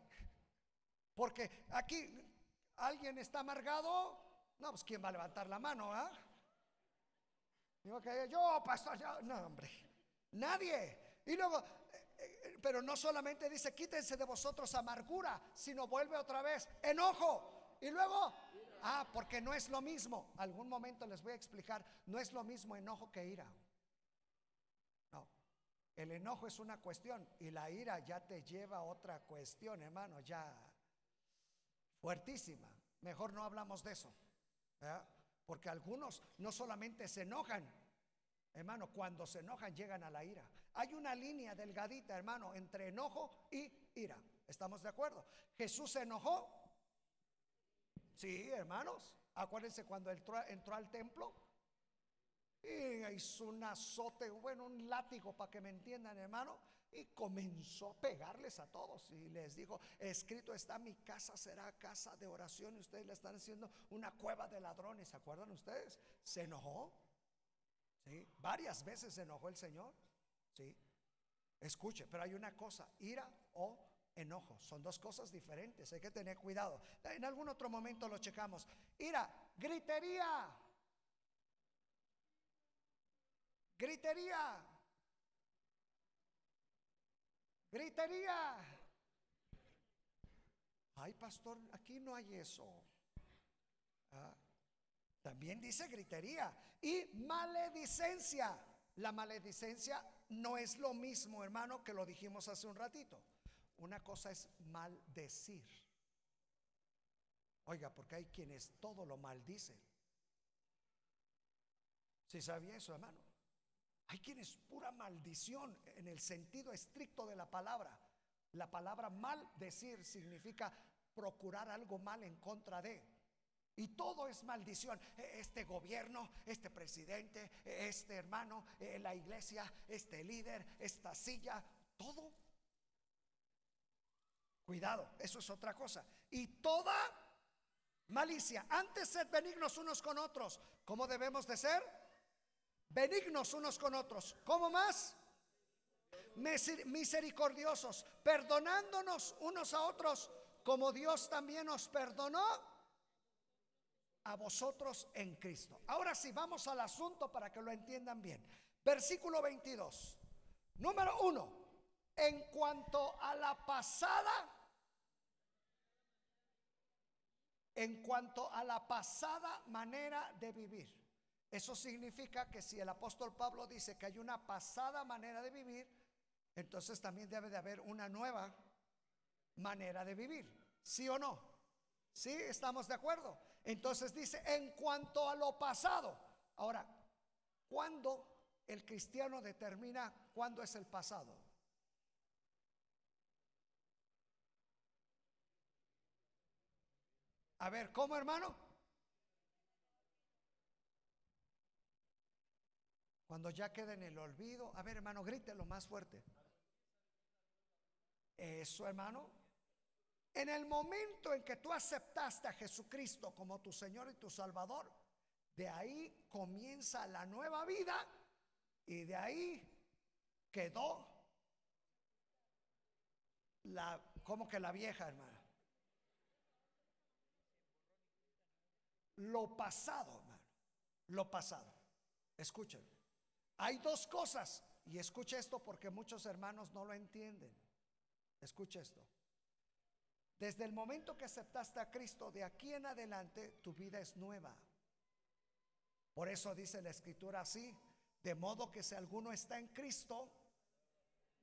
Porque aquí alguien está amargado, no, pues ¿quién va a levantar la mano? Ah? Digo que yo, pastor, no, hombre, nadie. Y luego, eh, eh, pero no solamente dice, quítense de vosotros amargura, sino vuelve otra vez, enojo. Y luego, Ah, porque no es lo mismo. Algún momento les voy a explicar. No es lo mismo enojo que ira. No. El enojo es una cuestión y la ira ya te lleva a otra cuestión, hermano, ya fuertísima. Mejor no hablamos de eso. Porque algunos no solamente se enojan, hermano, cuando se enojan llegan a la ira. Hay una línea delgadita, hermano, entre enojo y ira. ¿Estamos de acuerdo? Jesús se enojó Sí, hermanos. Acuérdense cuando entró, entró al templo y hizo un azote, bueno, un látigo para que me entiendan, hermano. Y comenzó a pegarles a todos y les dijo, escrito está, mi casa será casa de oración y ustedes le están haciendo una cueva de ladrones, ¿se acuerdan ustedes? Se enojó. Varias veces se enojó el Señor. Sí. Escuche, pero hay una cosa, ira o enojo. Son dos cosas diferentes, hay que tener cuidado. En algún otro momento lo checamos. Ira, gritería. Gritería. Gritería. Ay, pastor, aquí no hay eso. Ah, también dice gritería y maledicencia. La maledicencia no es lo mismo, hermano, que lo dijimos hace un ratito. Una cosa es maldecir. Oiga, porque hay quienes todo lo maldicen. Si sabía eso, hermano. Hay quienes pura maldición en el sentido estricto de la palabra. La palabra maldecir significa procurar algo mal en contra de. Y todo es maldición. E, este gobierno, este presidente, e, este hermano, e, la iglesia, este líder, esta silla, todo Cuidado, eso es otra cosa. Y toda malicia. Antes sed benignos unos con otros. ¿Cómo debemos de ser? Benignos unos con otros. ¿Cómo más? Misericordiosos, perdonándonos unos a otros, como Dios también nos perdonó. A vosotros en Cristo. Ahora sí, vamos al asunto para que lo entiendan bien. Versículo 22. Número uno, en cuanto a la pasada, en cuanto a la pasada manera de vivir. Eso significa que si el apóstol Pablo dice que hay una pasada manera de vivir, entonces también debe de haber una nueva manera de vivir. ¿Sí o no? ¿Sí? ¿Estamos de acuerdo? Entonces dice, en cuanto a lo pasado. Ahora, ¿cuándo el cristiano determina cuándo es el pasado? A ver, ¿cómo hermano? Cuando ya queda en el olvido. A ver, hermano, lo más fuerte. Eso, hermano. En el momento en que tú aceptaste a Jesucristo como tu Señor y tu Salvador, de ahí comienza la nueva vida y de ahí quedó la, como que la vieja, hermano. Lo pasado, hermano. Lo pasado. Escuchen. Hay dos cosas. Y escuche esto porque muchos hermanos no lo entienden. Escuche esto. Desde el momento que aceptaste a Cristo, de aquí en adelante tu vida es nueva. Por eso dice la escritura así, de modo que si alguno está en Cristo,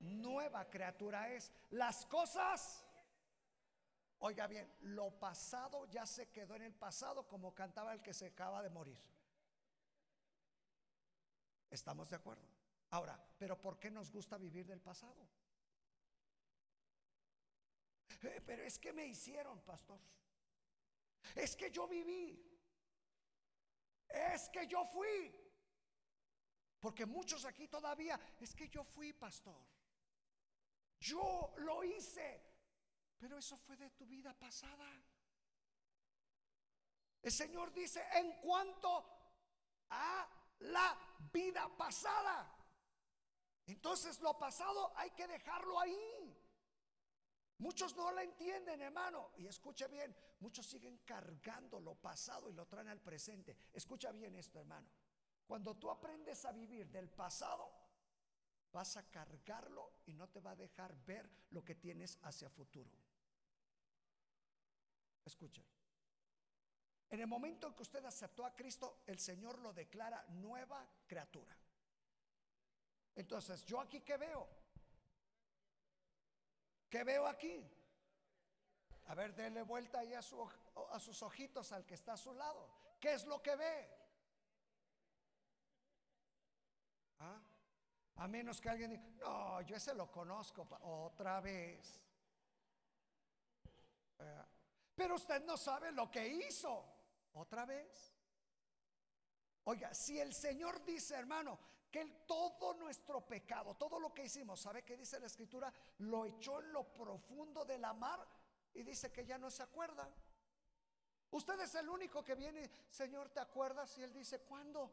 nueva criatura es. Las cosas, oiga bien, lo pasado ya se quedó en el pasado como cantaba el que se acaba de morir. ¿Estamos de acuerdo? Ahora, pero ¿por qué nos gusta vivir del pasado? Eh, pero es que me hicieron, pastor. Es que yo viví. Es que yo fui. Porque muchos aquí todavía, es que yo fui, pastor. Yo lo hice. Pero eso fue de tu vida pasada. El Señor dice, en cuanto a la vida pasada. Entonces lo pasado hay que dejarlo ahí. Muchos no la entienden, hermano. Y escucha bien, muchos siguen cargando lo pasado y lo traen al presente. Escucha bien esto, hermano. Cuando tú aprendes a vivir del pasado, vas a cargarlo y no te va a dejar ver lo que tienes hacia futuro. Escucha. En el momento en que usted aceptó a Cristo, el Señor lo declara nueva criatura. Entonces, ¿yo aquí qué veo? ¿Qué veo aquí? A ver, denle vuelta ahí a, a sus ojitos al que está a su lado. ¿Qué es lo que ve? ¿Ah? A menos que alguien diga, no, yo ese lo conozco otra vez. Eh, pero usted no sabe lo que hizo otra vez. Oiga, si el Señor dice, hermano, que todo nuestro pecado, todo lo que hicimos, ¿sabe qué dice la escritura? Lo echó en lo profundo de la mar y dice que ya no se acuerda. Usted es el único que viene, Señor, ¿te acuerdas? Y él dice, ¿cuándo?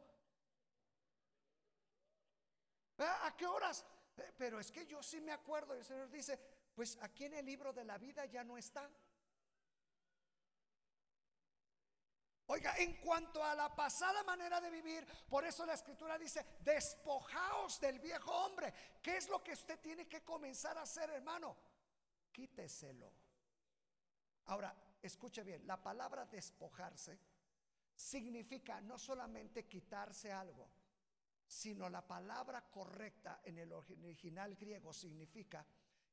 ¿A qué horas? Eh, pero es que yo sí me acuerdo. Y el Señor dice, pues aquí en el libro de la vida ya no está. Oiga, en cuanto a la pasada manera de vivir, por eso la escritura dice, despojaos del viejo hombre. ¿Qué es lo que usted tiene que comenzar a hacer, hermano? Quíteselo. Ahora, escuche bien, la palabra despojarse significa no solamente quitarse algo, sino la palabra correcta en el original griego significa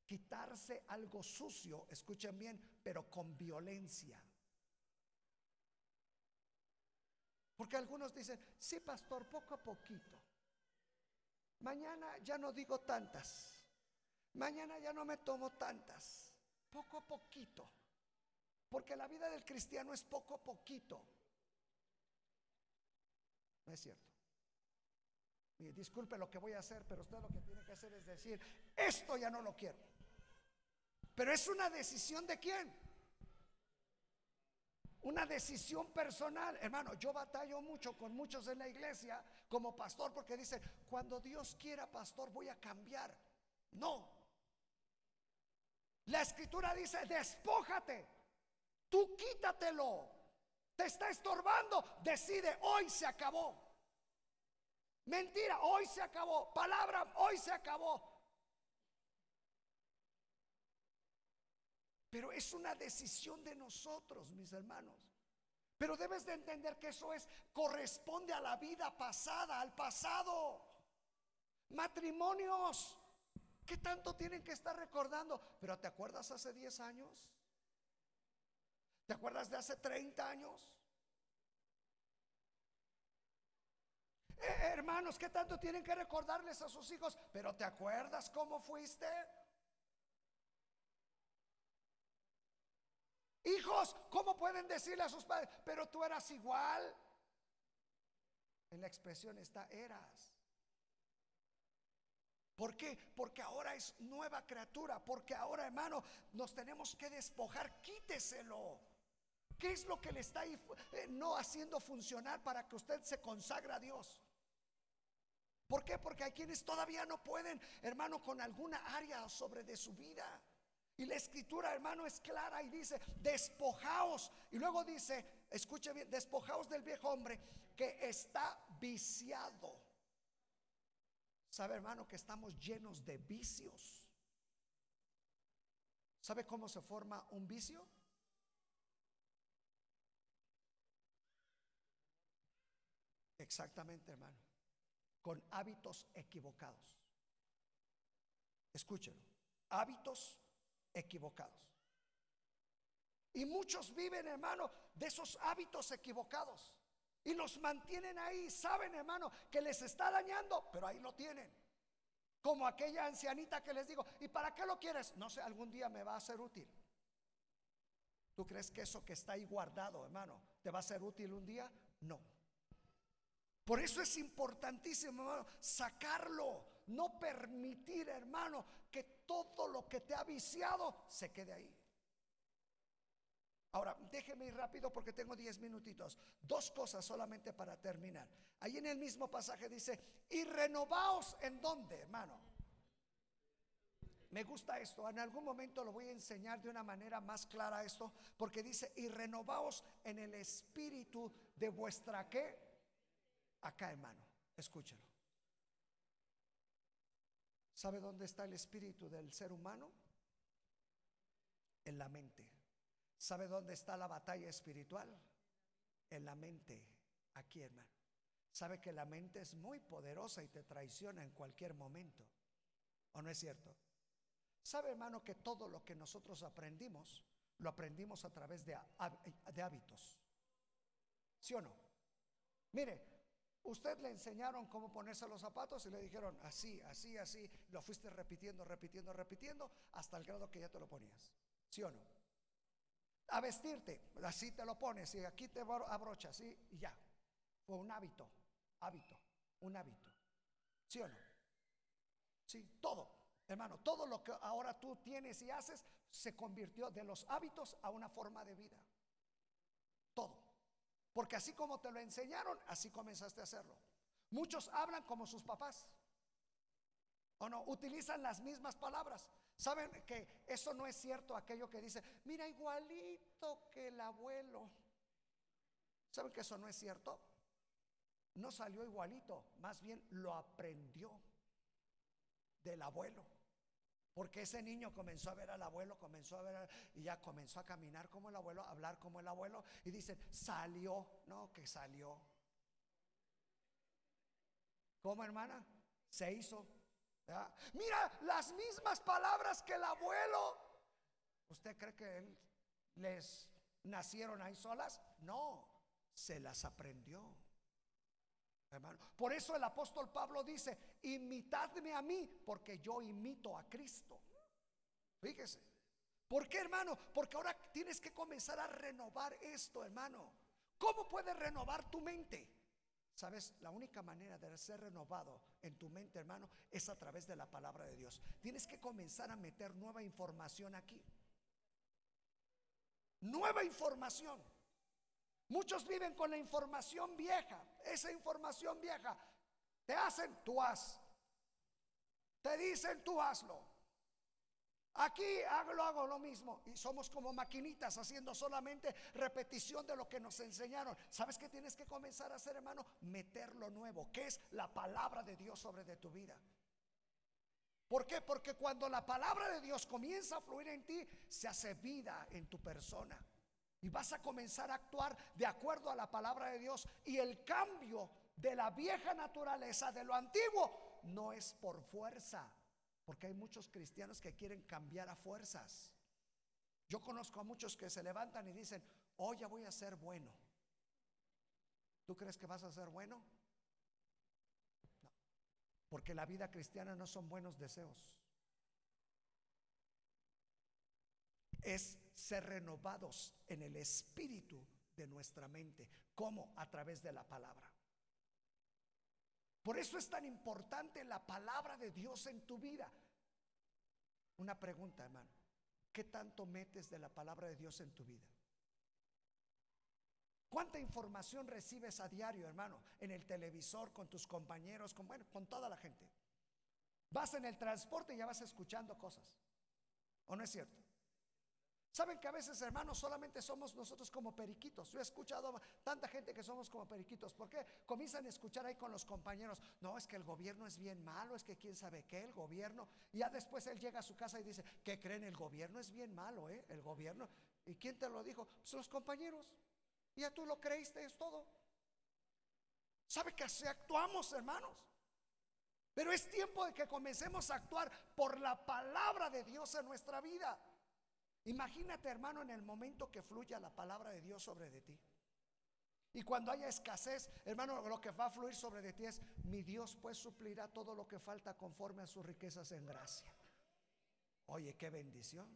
quitarse algo sucio, escuchen bien, pero con violencia. Porque algunos dicen, sí, pastor, poco a poquito. Mañana ya no digo tantas. Mañana ya no me tomo tantas. Poco a poquito. Porque la vida del cristiano es poco a poquito. No es cierto. disculpe lo que voy a hacer, pero usted lo que tiene que hacer es decir, esto ya no lo quiero. Pero es una decisión de quién? Una decisión personal. Hermano, yo batallo mucho con muchos en la iglesia como pastor porque dicen, cuando Dios quiera, pastor, voy a cambiar. No. La escritura dice, despójate, tú quítatelo. te está estorbando, decide, hoy se acabó. Mentira, hoy se acabó. Palabra, hoy se acabó. Pero es una decisión de nosotros, mis hermanos. Pero debes de entender que eso es corresponde a la vida pasada, al pasado. Matrimonios, ¿qué tanto tienen que estar recordando? Pero ¿te acuerdas hace 10 años? ¿Te acuerdas de hace 30 años? Eh, hermanos, ¿qué tanto tienen que recordarles a sus hijos? Pero ¿te acuerdas cómo fuiste? Hijos, ¿cómo pueden decirle a sus padres? Pero tú eras igual. En la expresión está eras. ¿Por qué? Porque ahora es nueva criatura. Porque ahora, hermano, nos tenemos que despojar. Quíteselo. ¿Qué es lo que le está eh, no haciendo funcionar para que usted se consagre a Dios? ¿Por qué? Porque hay quienes todavía no pueden, hermano, con alguna área sobre de su vida. Y la escritura, hermano, es clara y dice, despojaos. Y luego dice, escuche bien, despojaos del viejo hombre que está viciado. ¿Sabe, hermano, que estamos llenos de vicios? ¿Sabe cómo se forma un vicio? Exactamente, hermano. Con hábitos equivocados. Escúchelo. Hábitos equivocados. Y muchos viven, hermano, de esos hábitos equivocados. Y los mantienen ahí. Saben, hermano, que les está dañando, pero ahí lo tienen. Como aquella ancianita que les digo, ¿y para qué lo quieres? No sé, algún día me va a ser útil. ¿Tú crees que eso que está ahí guardado, hermano, te va a ser útil un día? No. Por eso es importantísimo, hermano, sacarlo no permitir, hermano, que todo lo que te ha viciado se quede ahí. Ahora, déjeme ir rápido porque tengo 10 minutitos. Dos cosas solamente para terminar. Ahí en el mismo pasaje dice, y renovaos en dónde, hermano. Me gusta esto, en algún momento lo voy a enseñar de una manera más clara esto, porque dice, y renovaos en el espíritu de vuestra qué. Acá, hermano, escúchalo. ¿Sabe dónde está el espíritu del ser humano? En la mente. ¿Sabe dónde está la batalla espiritual? En la mente. Aquí, hermano. ¿Sabe que la mente es muy poderosa y te traiciona en cualquier momento? ¿O no es cierto? ¿Sabe, hermano, que todo lo que nosotros aprendimos, lo aprendimos a través de, de hábitos? ¿Sí o no? Mire, Usted le enseñaron cómo ponerse los zapatos y le dijeron así, así, así. Lo fuiste repitiendo, repitiendo, repitiendo hasta el grado que ya te lo ponías. ¿Sí o no? A vestirte, así te lo pones y aquí te abrochas, así y ya. Fue un hábito, hábito, un hábito. ¿Sí o no? Sí, todo. Hermano, todo lo que ahora tú tienes y haces se convirtió de los hábitos a una forma de vida. Porque así como te lo enseñaron, así comenzaste a hacerlo. Muchos hablan como sus papás. ¿O no? Utilizan las mismas palabras. ¿Saben que eso no es cierto aquello que dice, mira igualito que el abuelo? ¿Saben que eso no es cierto? No salió igualito, más bien lo aprendió del abuelo. Porque ese niño comenzó a ver al abuelo, comenzó a ver y ya comenzó a caminar como el abuelo, a hablar como el abuelo. Y dicen, salió, no, que salió. ¿Cómo hermana? Se hizo. Mira, las mismas palabras que el abuelo. ¿Usted cree que él les nacieron ahí solas? No, se las aprendió. Por eso el apóstol Pablo dice, imitadme a mí, porque yo imito a Cristo. Fíjese. ¿Por qué, hermano? Porque ahora tienes que comenzar a renovar esto, hermano. ¿Cómo puedes renovar tu mente? Sabes, la única manera de ser renovado en tu mente, hermano, es a través de la palabra de Dios. Tienes que comenzar a meter nueva información aquí. Nueva información. Muchos viven con la información vieja. Esa información vieja te hacen, tú haz. Te dicen, tú hazlo. Aquí hago, lo mismo y somos como maquinitas haciendo solamente repetición de lo que nos enseñaron. ¿Sabes qué tienes que comenzar a hacer, hermano? Meter lo nuevo, que es la palabra de Dios sobre de tu vida. ¿Por qué? Porque cuando la palabra de Dios comienza a fluir en ti, se hace vida en tu persona. Y vas a comenzar a actuar de acuerdo a la palabra de Dios. Y el cambio de la vieja naturaleza, de lo antiguo, no es por fuerza, porque hay muchos cristianos que quieren cambiar a fuerzas. Yo conozco a muchos que se levantan y dicen, hoy ya voy a ser bueno. ¿Tú crees que vas a ser bueno? No. Porque la vida cristiana no son buenos deseos. Es ser renovados en el espíritu de nuestra mente. ¿Cómo? A través de la palabra. Por eso es tan importante la palabra de Dios en tu vida. Una pregunta, hermano. ¿Qué tanto metes de la palabra de Dios en tu vida? ¿Cuánta información recibes a diario, hermano? En el televisor, con tus compañeros, con, bueno, con toda la gente. Vas en el transporte y ya vas escuchando cosas. ¿O no es cierto? Saben que a veces, hermanos, solamente somos nosotros como periquitos. Yo he escuchado tanta gente que somos como periquitos. ¿Por qué? Comienzan a escuchar ahí con los compañeros. No, es que el gobierno es bien malo, es que quién sabe qué, el gobierno. Y ya después él llega a su casa y dice, ¿qué creen? El gobierno es bien malo, ¿eh? El gobierno. ¿Y quién te lo dijo? Pues los compañeros. Ya tú lo creíste, es todo. ¿Sabe que así actuamos, hermanos? Pero es tiempo de que comencemos a actuar por la palabra de Dios en nuestra vida. Imagínate, hermano, en el momento que fluya la palabra de Dios sobre de ti. Y cuando haya escasez, hermano, lo que va a fluir sobre de ti es, mi Dios pues suplirá todo lo que falta conforme a sus riquezas en gracia. Oye, qué bendición.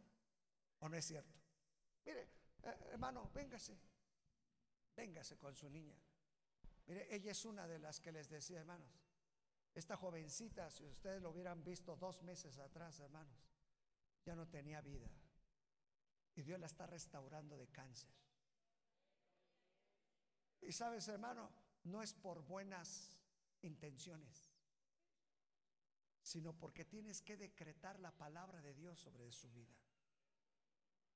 ¿O no es cierto? Mire, eh, hermano, véngase. Véngase con su niña. Mire, ella es una de las que les decía, hermanos. Esta jovencita, si ustedes lo hubieran visto dos meses atrás, hermanos, ya no tenía vida. Y Dios la está restaurando de cáncer. Y sabes, hermano, no es por buenas intenciones, sino porque tienes que decretar la palabra de Dios sobre su vida.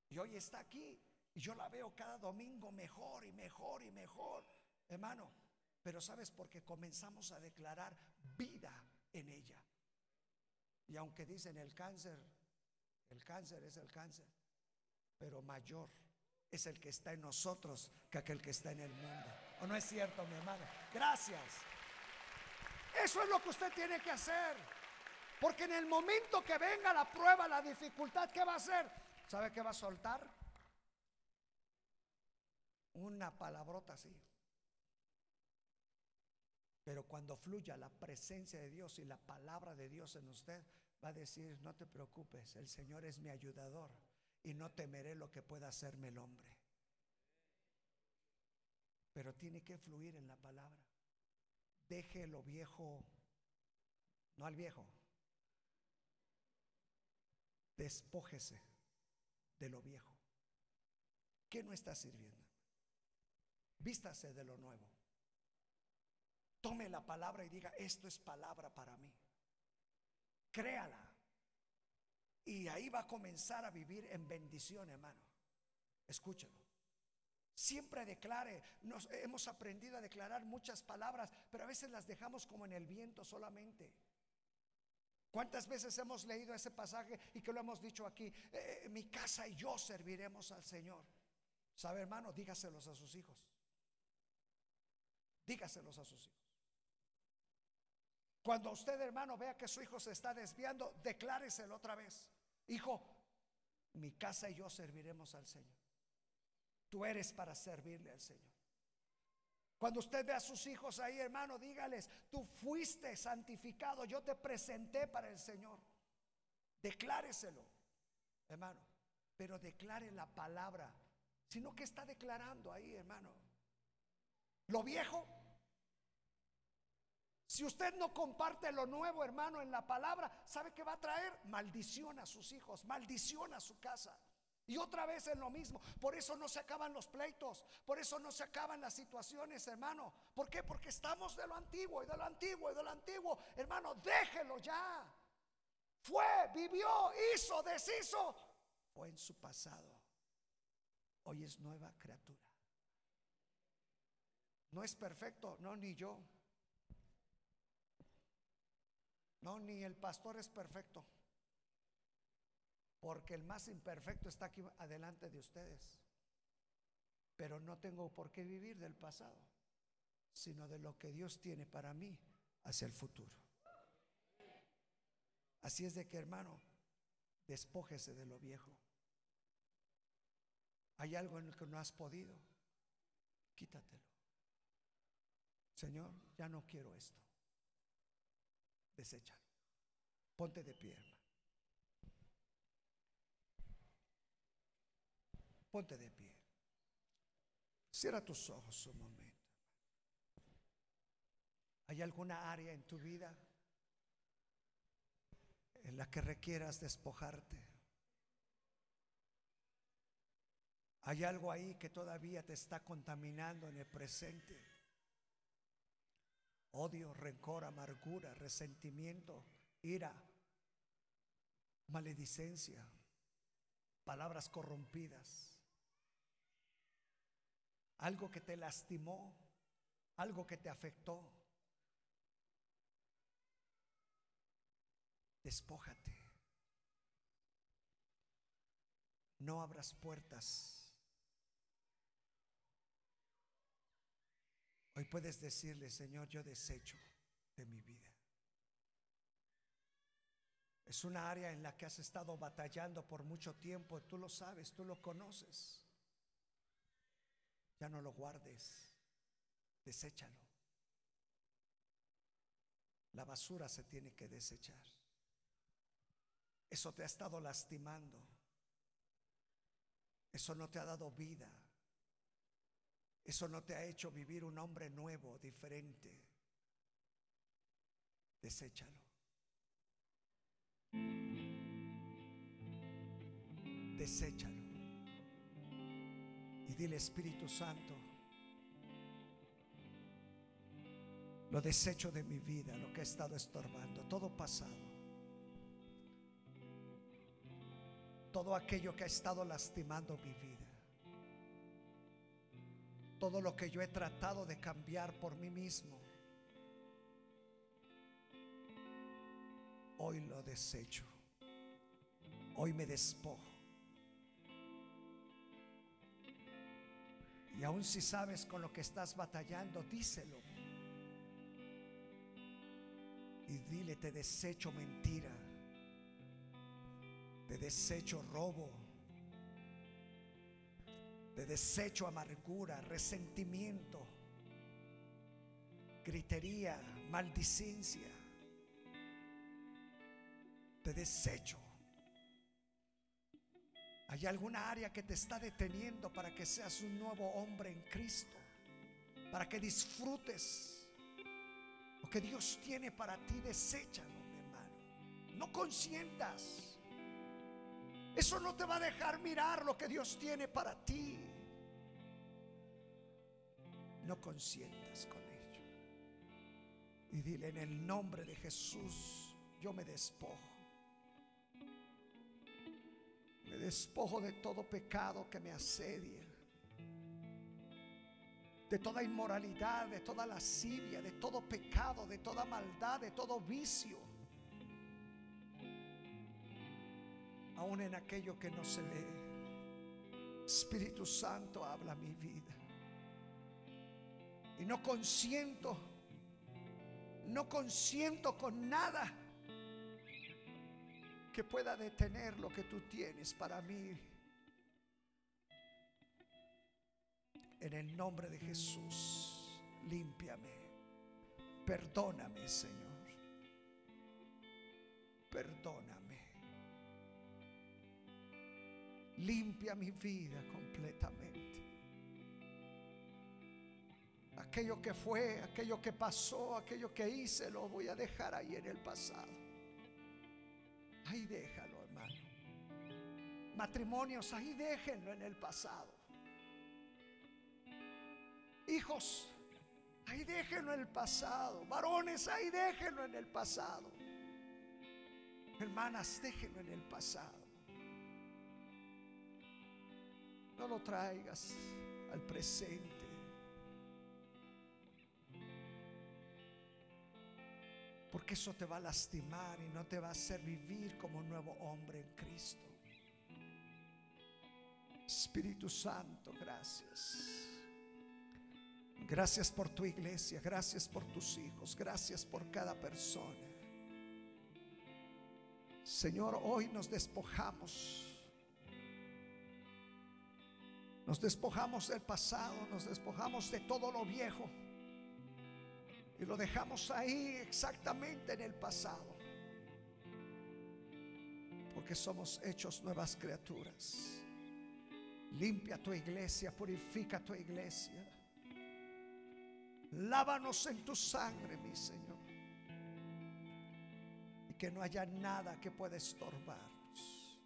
Y hoy está aquí y yo la veo cada domingo mejor y mejor y mejor, hermano. Pero sabes, porque comenzamos a declarar vida en ella. Y aunque dicen el cáncer, el cáncer es el cáncer pero mayor es el que está en nosotros que aquel que está en el mundo. ¿O no es cierto, mi hermano? Gracias. Eso es lo que usted tiene que hacer. Porque en el momento que venga la prueba, la dificultad, ¿qué va a hacer? ¿Sabe qué va a soltar? Una palabrota así. Pero cuando fluya la presencia de Dios y la palabra de Dios en usted, va a decir, no te preocupes, el Señor es mi ayudador y no temeré lo que pueda hacerme el hombre. Pero tiene que fluir en la palabra. Deje lo viejo, no al viejo. Despójese de lo viejo. ¿Qué no está sirviendo? Vístase de lo nuevo. Tome la palabra y diga, esto es palabra para mí. Créala. Y ahí va a comenzar a vivir en bendición, hermano. Escúchelo. Siempre declare, nos hemos aprendido a declarar muchas palabras, pero a veces las dejamos como en el viento solamente. ¿Cuántas veces hemos leído ese pasaje y que lo hemos dicho aquí? Eh, eh, mi casa y yo serviremos al Señor. ¿Sabe, hermano? Dígaselos a sus hijos. Dígaselos a sus hijos. Cuando usted, hermano, vea que su hijo se está desviando, decláreselo otra vez. Hijo, mi casa y yo serviremos al Señor. Tú eres para servirle al Señor. Cuando usted ve a sus hijos ahí, hermano, dígales, tú fuiste santificado, yo te presenté para el Señor. Decláreselo, hermano, pero declare la palabra, sino que está declarando ahí, hermano. Lo viejo si usted no comparte lo nuevo, hermano, en la palabra, ¿sabe qué va a traer? Maldición a sus hijos, maldición a su casa. Y otra vez es lo mismo. Por eso no se acaban los pleitos. Por eso no se acaban las situaciones, hermano. ¿Por qué? Porque estamos de lo antiguo y de lo antiguo y de lo antiguo. Hermano, déjelo ya. fue, vivió, hizo, deshizo, fue en su pasado. Hoy es nueva criatura. No es perfecto, no, ni yo. No, ni el pastor es perfecto. Porque el más imperfecto está aquí adelante de ustedes. Pero no tengo por qué vivir del pasado, sino de lo que Dios tiene para mí hacia el futuro. Así es de que, hermano, despójese de lo viejo. Hay algo en el que no has podido, quítatelo. Señor, ya no quiero esto. Deséchalo. Ponte de pie. Ponte de pie. Cierra tus ojos un momento. ¿Hay alguna área en tu vida en la que requieras despojarte? ¿Hay algo ahí que todavía te está contaminando en el presente? Odio, rencor, amargura, resentimiento, ira, maledicencia, palabras corrompidas. Algo que te lastimó, algo que te afectó. Despójate. No abras puertas Hoy puedes decirle, Señor, yo desecho de mi vida. Es una área en la que has estado batallando por mucho tiempo. Tú lo sabes, tú lo conoces. Ya no lo guardes. Deséchalo. La basura se tiene que desechar. Eso te ha estado lastimando. Eso no te ha dado vida. Eso no te ha hecho vivir un hombre nuevo, diferente. Deséchalo. Deséchalo. Y dile Espíritu Santo, lo desecho de mi vida, lo que he estado estorbando, todo pasado. Todo aquello que ha estado lastimando mi vida todo lo que yo he tratado de cambiar por mí mismo, hoy lo desecho. Hoy me despojo. Y aun si sabes con lo que estás batallando, díselo. Y dile, te desecho mentira. Te desecho robo de desecho, amargura, resentimiento, gritería, maldicencia, de desecho. ¿Hay alguna área que te está deteniendo para que seas un nuevo hombre en Cristo? Para que disfrutes lo que Dios tiene para ti, deséchalo, mi hermano. No consientas. Eso no te va a dejar mirar lo que Dios tiene para ti. No consientas con ello. Y dile en el nombre de Jesús, yo me despojo. Me despojo de todo pecado que me asedia. De toda inmoralidad, de toda lascivia, de todo pecado, de toda maldad, de todo vicio aún en aquello que no se ve. Espíritu Santo habla mi vida. Y no consiento, no consiento con nada que pueda detener lo que tú tienes para mí. En el nombre de Jesús, límpiame. Perdóname, Señor. Perdóname. Limpia mi vida completamente. Aquello que fue, aquello que pasó, aquello que hice, lo voy a dejar ahí en el pasado. Ahí déjalo, hermano. Matrimonios, ahí déjenlo en el pasado. Hijos, ahí déjenlo en el pasado. Varones, ahí déjenlo en el pasado. Hermanas, déjenlo en el pasado. No lo traigas al presente. Porque eso te va a lastimar y no te va a hacer vivir como un nuevo hombre en Cristo. Espíritu Santo, gracias. Gracias por tu iglesia, gracias por tus hijos, gracias por cada persona. Señor, hoy nos despojamos. Nos despojamos del pasado, nos despojamos de todo lo viejo y lo dejamos ahí exactamente en el pasado. Porque somos hechos nuevas criaturas. Limpia tu iglesia, purifica tu iglesia. Lávanos en tu sangre, mi Señor. Y que no haya nada que pueda estorbarnos.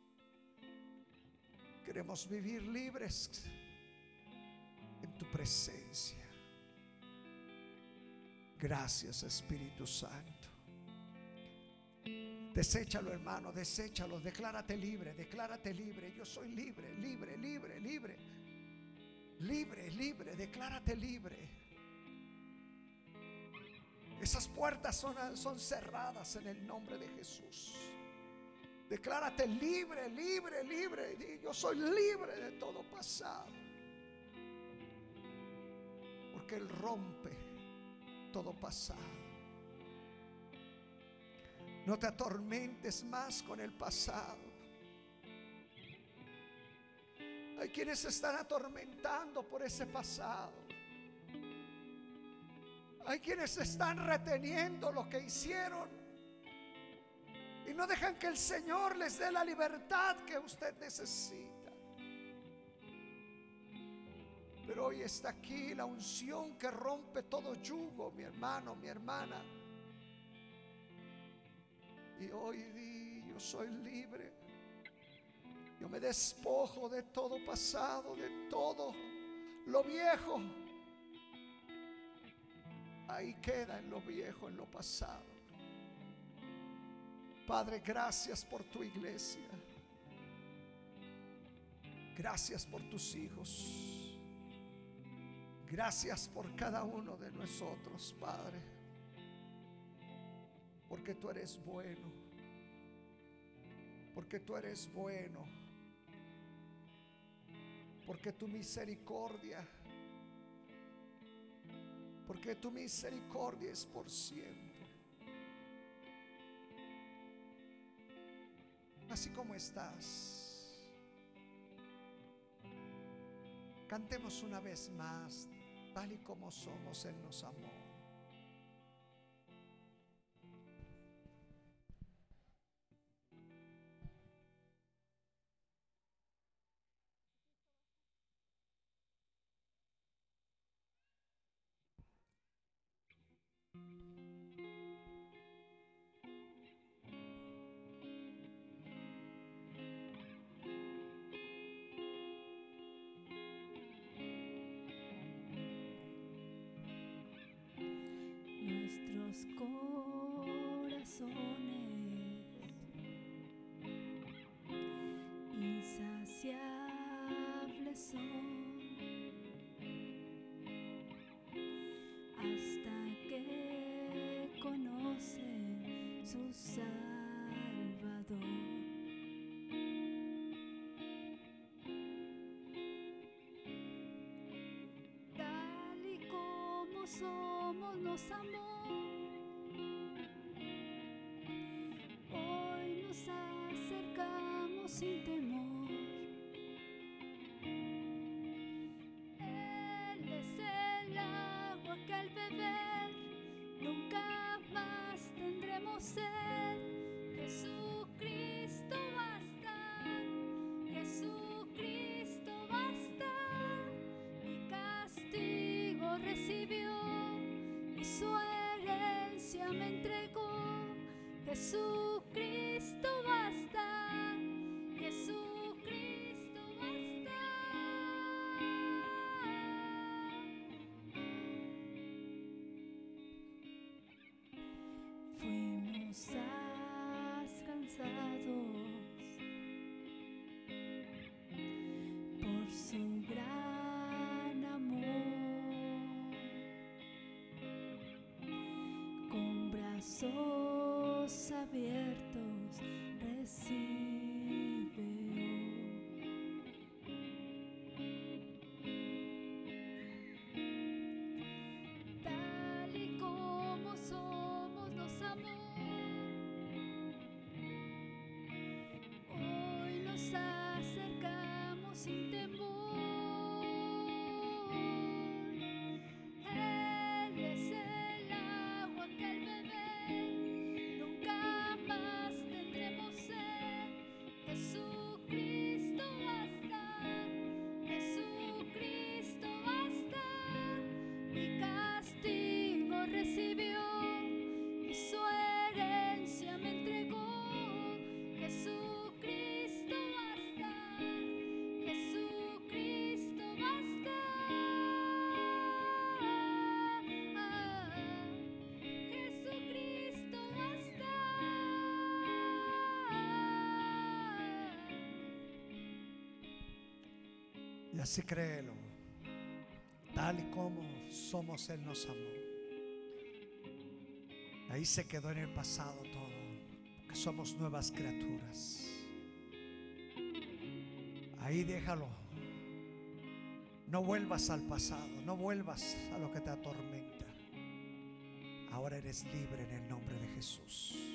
Queremos vivir libres en tu presencia. Gracias Espíritu Santo. Deséchalo hermano, deséchalo, declárate libre, declárate libre. Yo soy libre, libre, libre, libre. Libre, libre, declárate libre. Esas puertas son, son cerradas en el nombre de Jesús. Declárate libre, libre, libre. Yo soy libre de todo pasado. Porque Él rompe todo pasado. No te atormentes más con el pasado. Hay quienes se están atormentando por ese pasado. Hay quienes están reteniendo lo que hicieron y no dejan que el Señor les dé la libertad que usted necesita. Pero hoy está aquí la unción que rompe todo yugo, mi hermano, mi hermana. Y hoy di, yo soy libre. Yo me despojo de todo pasado, de todo lo viejo. Ahí queda en lo viejo, en lo pasado. Padre, gracias por tu iglesia. Gracias por tus hijos. Gracias por cada uno de nosotros, Padre. Porque tú eres bueno. Porque tú eres bueno. Porque tu misericordia. Porque tu misericordia es por siempre. Así como estás. Cantemos una vez más tal y como somos, Él nos amó. Somos nos amó. Hoy nos acercamos sin temor. Brazos abiertos recibe Y así créelo. Tal y como somos, Él nos amó. Ahí se quedó en el pasado todo. Que somos nuevas criaturas. Ahí déjalo. No vuelvas al pasado. No vuelvas a lo que te atormenta. Ahora eres libre en el nombre de Jesús.